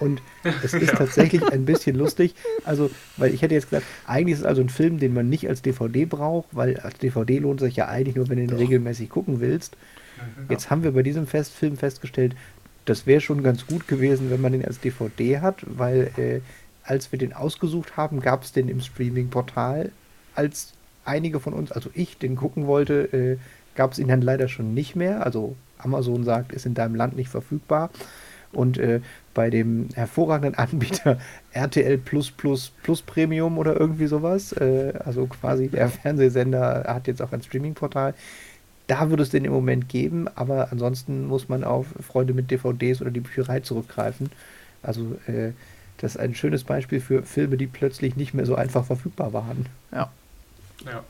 Und es ist ja. tatsächlich ein bisschen lustig. Also, weil ich hätte jetzt gesagt, eigentlich ist es also ein Film, den man nicht als DVD braucht, weil als DVD lohnt sich ja eigentlich nur, wenn du ihn regelmäßig gucken willst. Mhm. Jetzt haben wir bei diesem Fest Film festgestellt, das wäre schon ganz gut gewesen, wenn man den als DVD hat, weil äh, als wir den ausgesucht haben, gab es den im Streaming-Portal. Als einige von uns, also ich, den gucken wollte, äh, gab es ihn dann leider schon nicht mehr. Also Amazon sagt, ist in deinem Land nicht verfügbar. Und äh, bei dem hervorragenden Anbieter RTL Plus Plus Plus Premium oder irgendwie sowas, äh, also quasi der Fernsehsender hat jetzt auch ein Streaming-Portal, da würde es den im Moment geben, aber ansonsten muss man auf Freunde mit DVDs oder die Bücherei zurückgreifen. Also äh, das ist ein schönes Beispiel für Filme, die plötzlich nicht mehr so einfach verfügbar waren. Ja. Ja.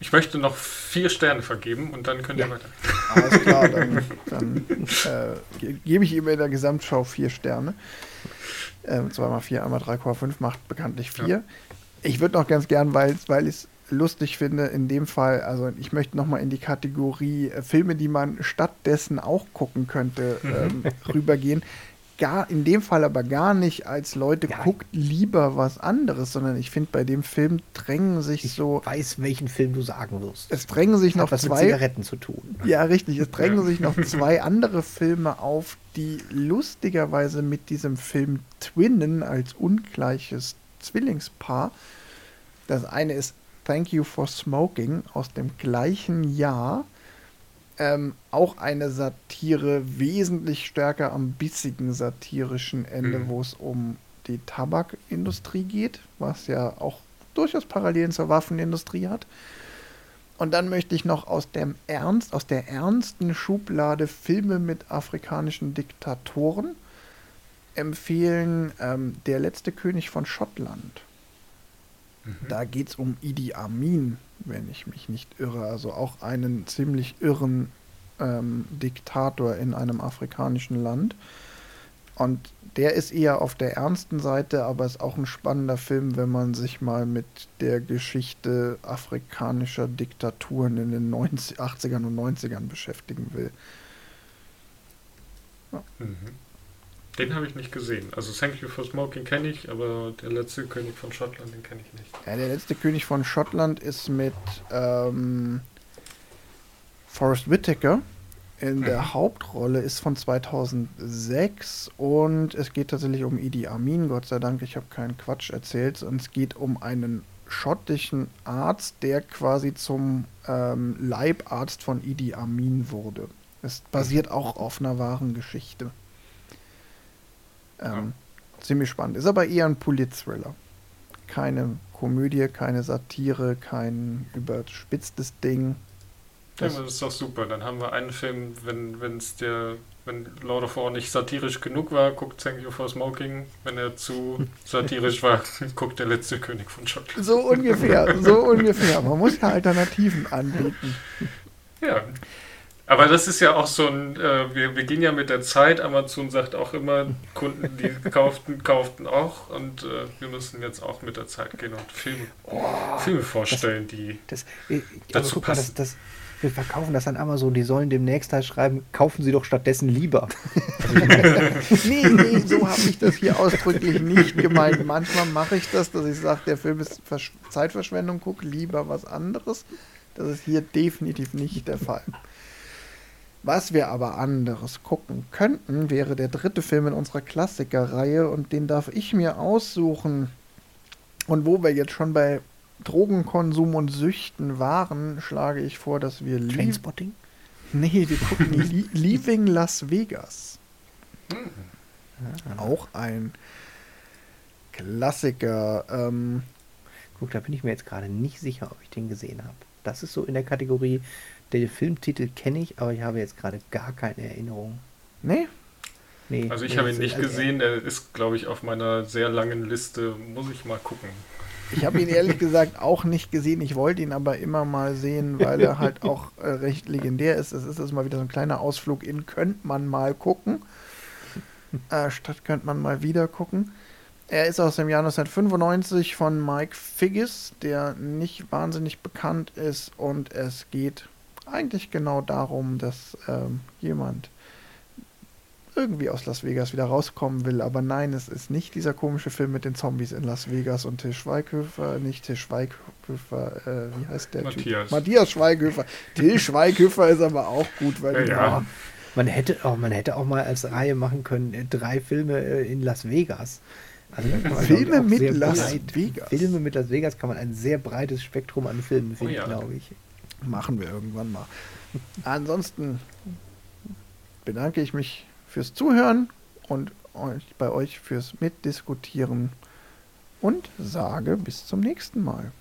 Ich möchte noch vier Sterne vergeben und dann könnt ihr ja. weiter. Alles klar, dann, dann äh, gebe ich ihm in der Gesamtschau vier Sterne. Ähm, 2 mal 4, einmal 3,5 macht bekanntlich 4. Ja. Ich würde noch ganz gern, weil, weil es lustig finde, in dem Fall, also ich möchte nochmal in die Kategorie äh, Filme, die man stattdessen auch gucken könnte, mhm. ähm, rübergehen. Gar, in dem Fall aber gar nicht als Leute ja. guckt lieber was anderes, sondern ich finde, bei dem Film drängen sich ich so. Ich weiß, welchen Film du sagen wirst. Es drängen sich noch was zwei. Mit Zigaretten zu tun. Ja, richtig. Es drängen sich noch zwei andere Filme auf, die lustigerweise mit diesem Film Twinnen als ungleiches Zwillingspaar. Das eine ist Thank You for Smoking aus dem gleichen Jahr. Ähm, auch eine Satire, wesentlich stärker am bissigen satirischen Ende, mhm. wo es um die Tabakindustrie geht, was ja auch durchaus Parallelen zur Waffenindustrie hat. Und dann möchte ich noch aus dem Ernst, aus der ernsten Schublade Filme mit afrikanischen Diktatoren empfehlen. Ähm, der letzte König von Schottland Mhm. Da geht es um Idi Amin, wenn ich mich nicht irre. Also auch einen ziemlich irren ähm, Diktator in einem afrikanischen Land. Und der ist eher auf der ernsten Seite, aber ist auch ein spannender Film, wenn man sich mal mit der Geschichte afrikanischer Diktaturen in den 90, 80ern und 90ern beschäftigen will. Ja. Mhm. Den habe ich nicht gesehen. Also Thank You for Smoking kenne ich, aber der letzte König von Schottland, den kenne ich nicht. Ja, der letzte König von Schottland ist mit ähm, Forrest Whitaker in der mhm. Hauptrolle, ist von 2006 und es geht tatsächlich um Idi Amin. Gott sei Dank, ich habe keinen Quatsch erzählt. Und es geht um einen schottischen Arzt, der quasi zum ähm, Leibarzt von Idi Amin wurde. Es basiert auch auf einer wahren Geschichte. Ähm, Ziemlich spannend. Ist aber eher ein Polit-Thriller. Keine Komödie, keine Satire, kein überspitztes Ding. Ja, Das- aber das ist doch super. Dann haben wir einen Film, wenn wenn's der, wenn Lord of War nicht satirisch genug war, guckt Thank You for Smoking. Wenn er zu satirisch war, guckt der letzte König von Schottland. So ungefähr, so ungefähr. Man muss ja Alternativen anbieten. Ja. Aber das ist ja auch so ein, äh, wir, wir gehen ja mit der Zeit, Amazon sagt auch immer, Kunden, die kauften, kauften auch und äh, wir müssen jetzt auch mit der Zeit gehen und Filme, Filme vorstellen, die Das, äh, Dazu guck mal, das, passen. das, wir verkaufen das an Amazon. Die sollen demnächst halt schreiben, kaufen Sie doch stattdessen lieber. Nee, nee, so habe ich das hier ausdrücklich nicht gemeint. Manchmal mache ich das, dass ich sage, der Film ist Versch Zeitverschwendung, guck lieber was anderes. Das ist hier definitiv nicht der Fall. Was wir aber anderes gucken könnten, wäre der dritte Film in unserer Klassikerreihe und den darf ich mir aussuchen. Und wo wir jetzt schon bei Drogenkonsum und Süchten waren, schlage ich vor, dass wir Trainspotting? nee, wir gucken Lie- Leaving Las Vegas. Auch ein Klassiker. Ähm, Guck, da bin ich mir jetzt gerade nicht sicher, ob ich den gesehen habe. Das ist so in der Kategorie, der Filmtitel kenne ich, aber ich habe jetzt gerade gar keine Erinnerung. nee, Nee, Also ich nee, habe ihn nicht also, gesehen, er ist, glaube ich, auf meiner sehr langen Liste. Muss ich mal gucken. ich habe ihn ehrlich gesagt auch nicht gesehen. Ich wollte ihn aber immer mal sehen, weil er halt auch äh, recht legendär ist. Es ist also mal wieder so ein kleiner Ausflug in könnte man mal gucken. Äh, statt könnte man mal wieder gucken. Er ist aus dem Jahr 1995 von Mike Figgis, der nicht wahnsinnig bekannt ist. Und es geht eigentlich genau darum, dass ähm, jemand irgendwie aus Las Vegas wieder rauskommen will. Aber nein, es ist nicht dieser komische Film mit den Zombies in Las Vegas und Till Schweighöfer, nicht Till Schweighöfer, äh, wie heißt der Matthias. Typ? Matthias Schweighöfer. Till Schweighöfer ist aber auch gut, weil Ja, die ja. war- Man hätte, auch, man hätte auch mal als Reihe machen können, äh, drei Filme äh, in Las Vegas. Also, Filme mit Las breit- Vegas. Filme mit Las Vegas kann man ein sehr breites Spektrum an Filmen finden, ja. glaube ich. Machen wir irgendwann mal. Ansonsten bedanke ich mich fürs Zuhören und euch, bei euch fürs Mitdiskutieren und sage bis zum nächsten Mal.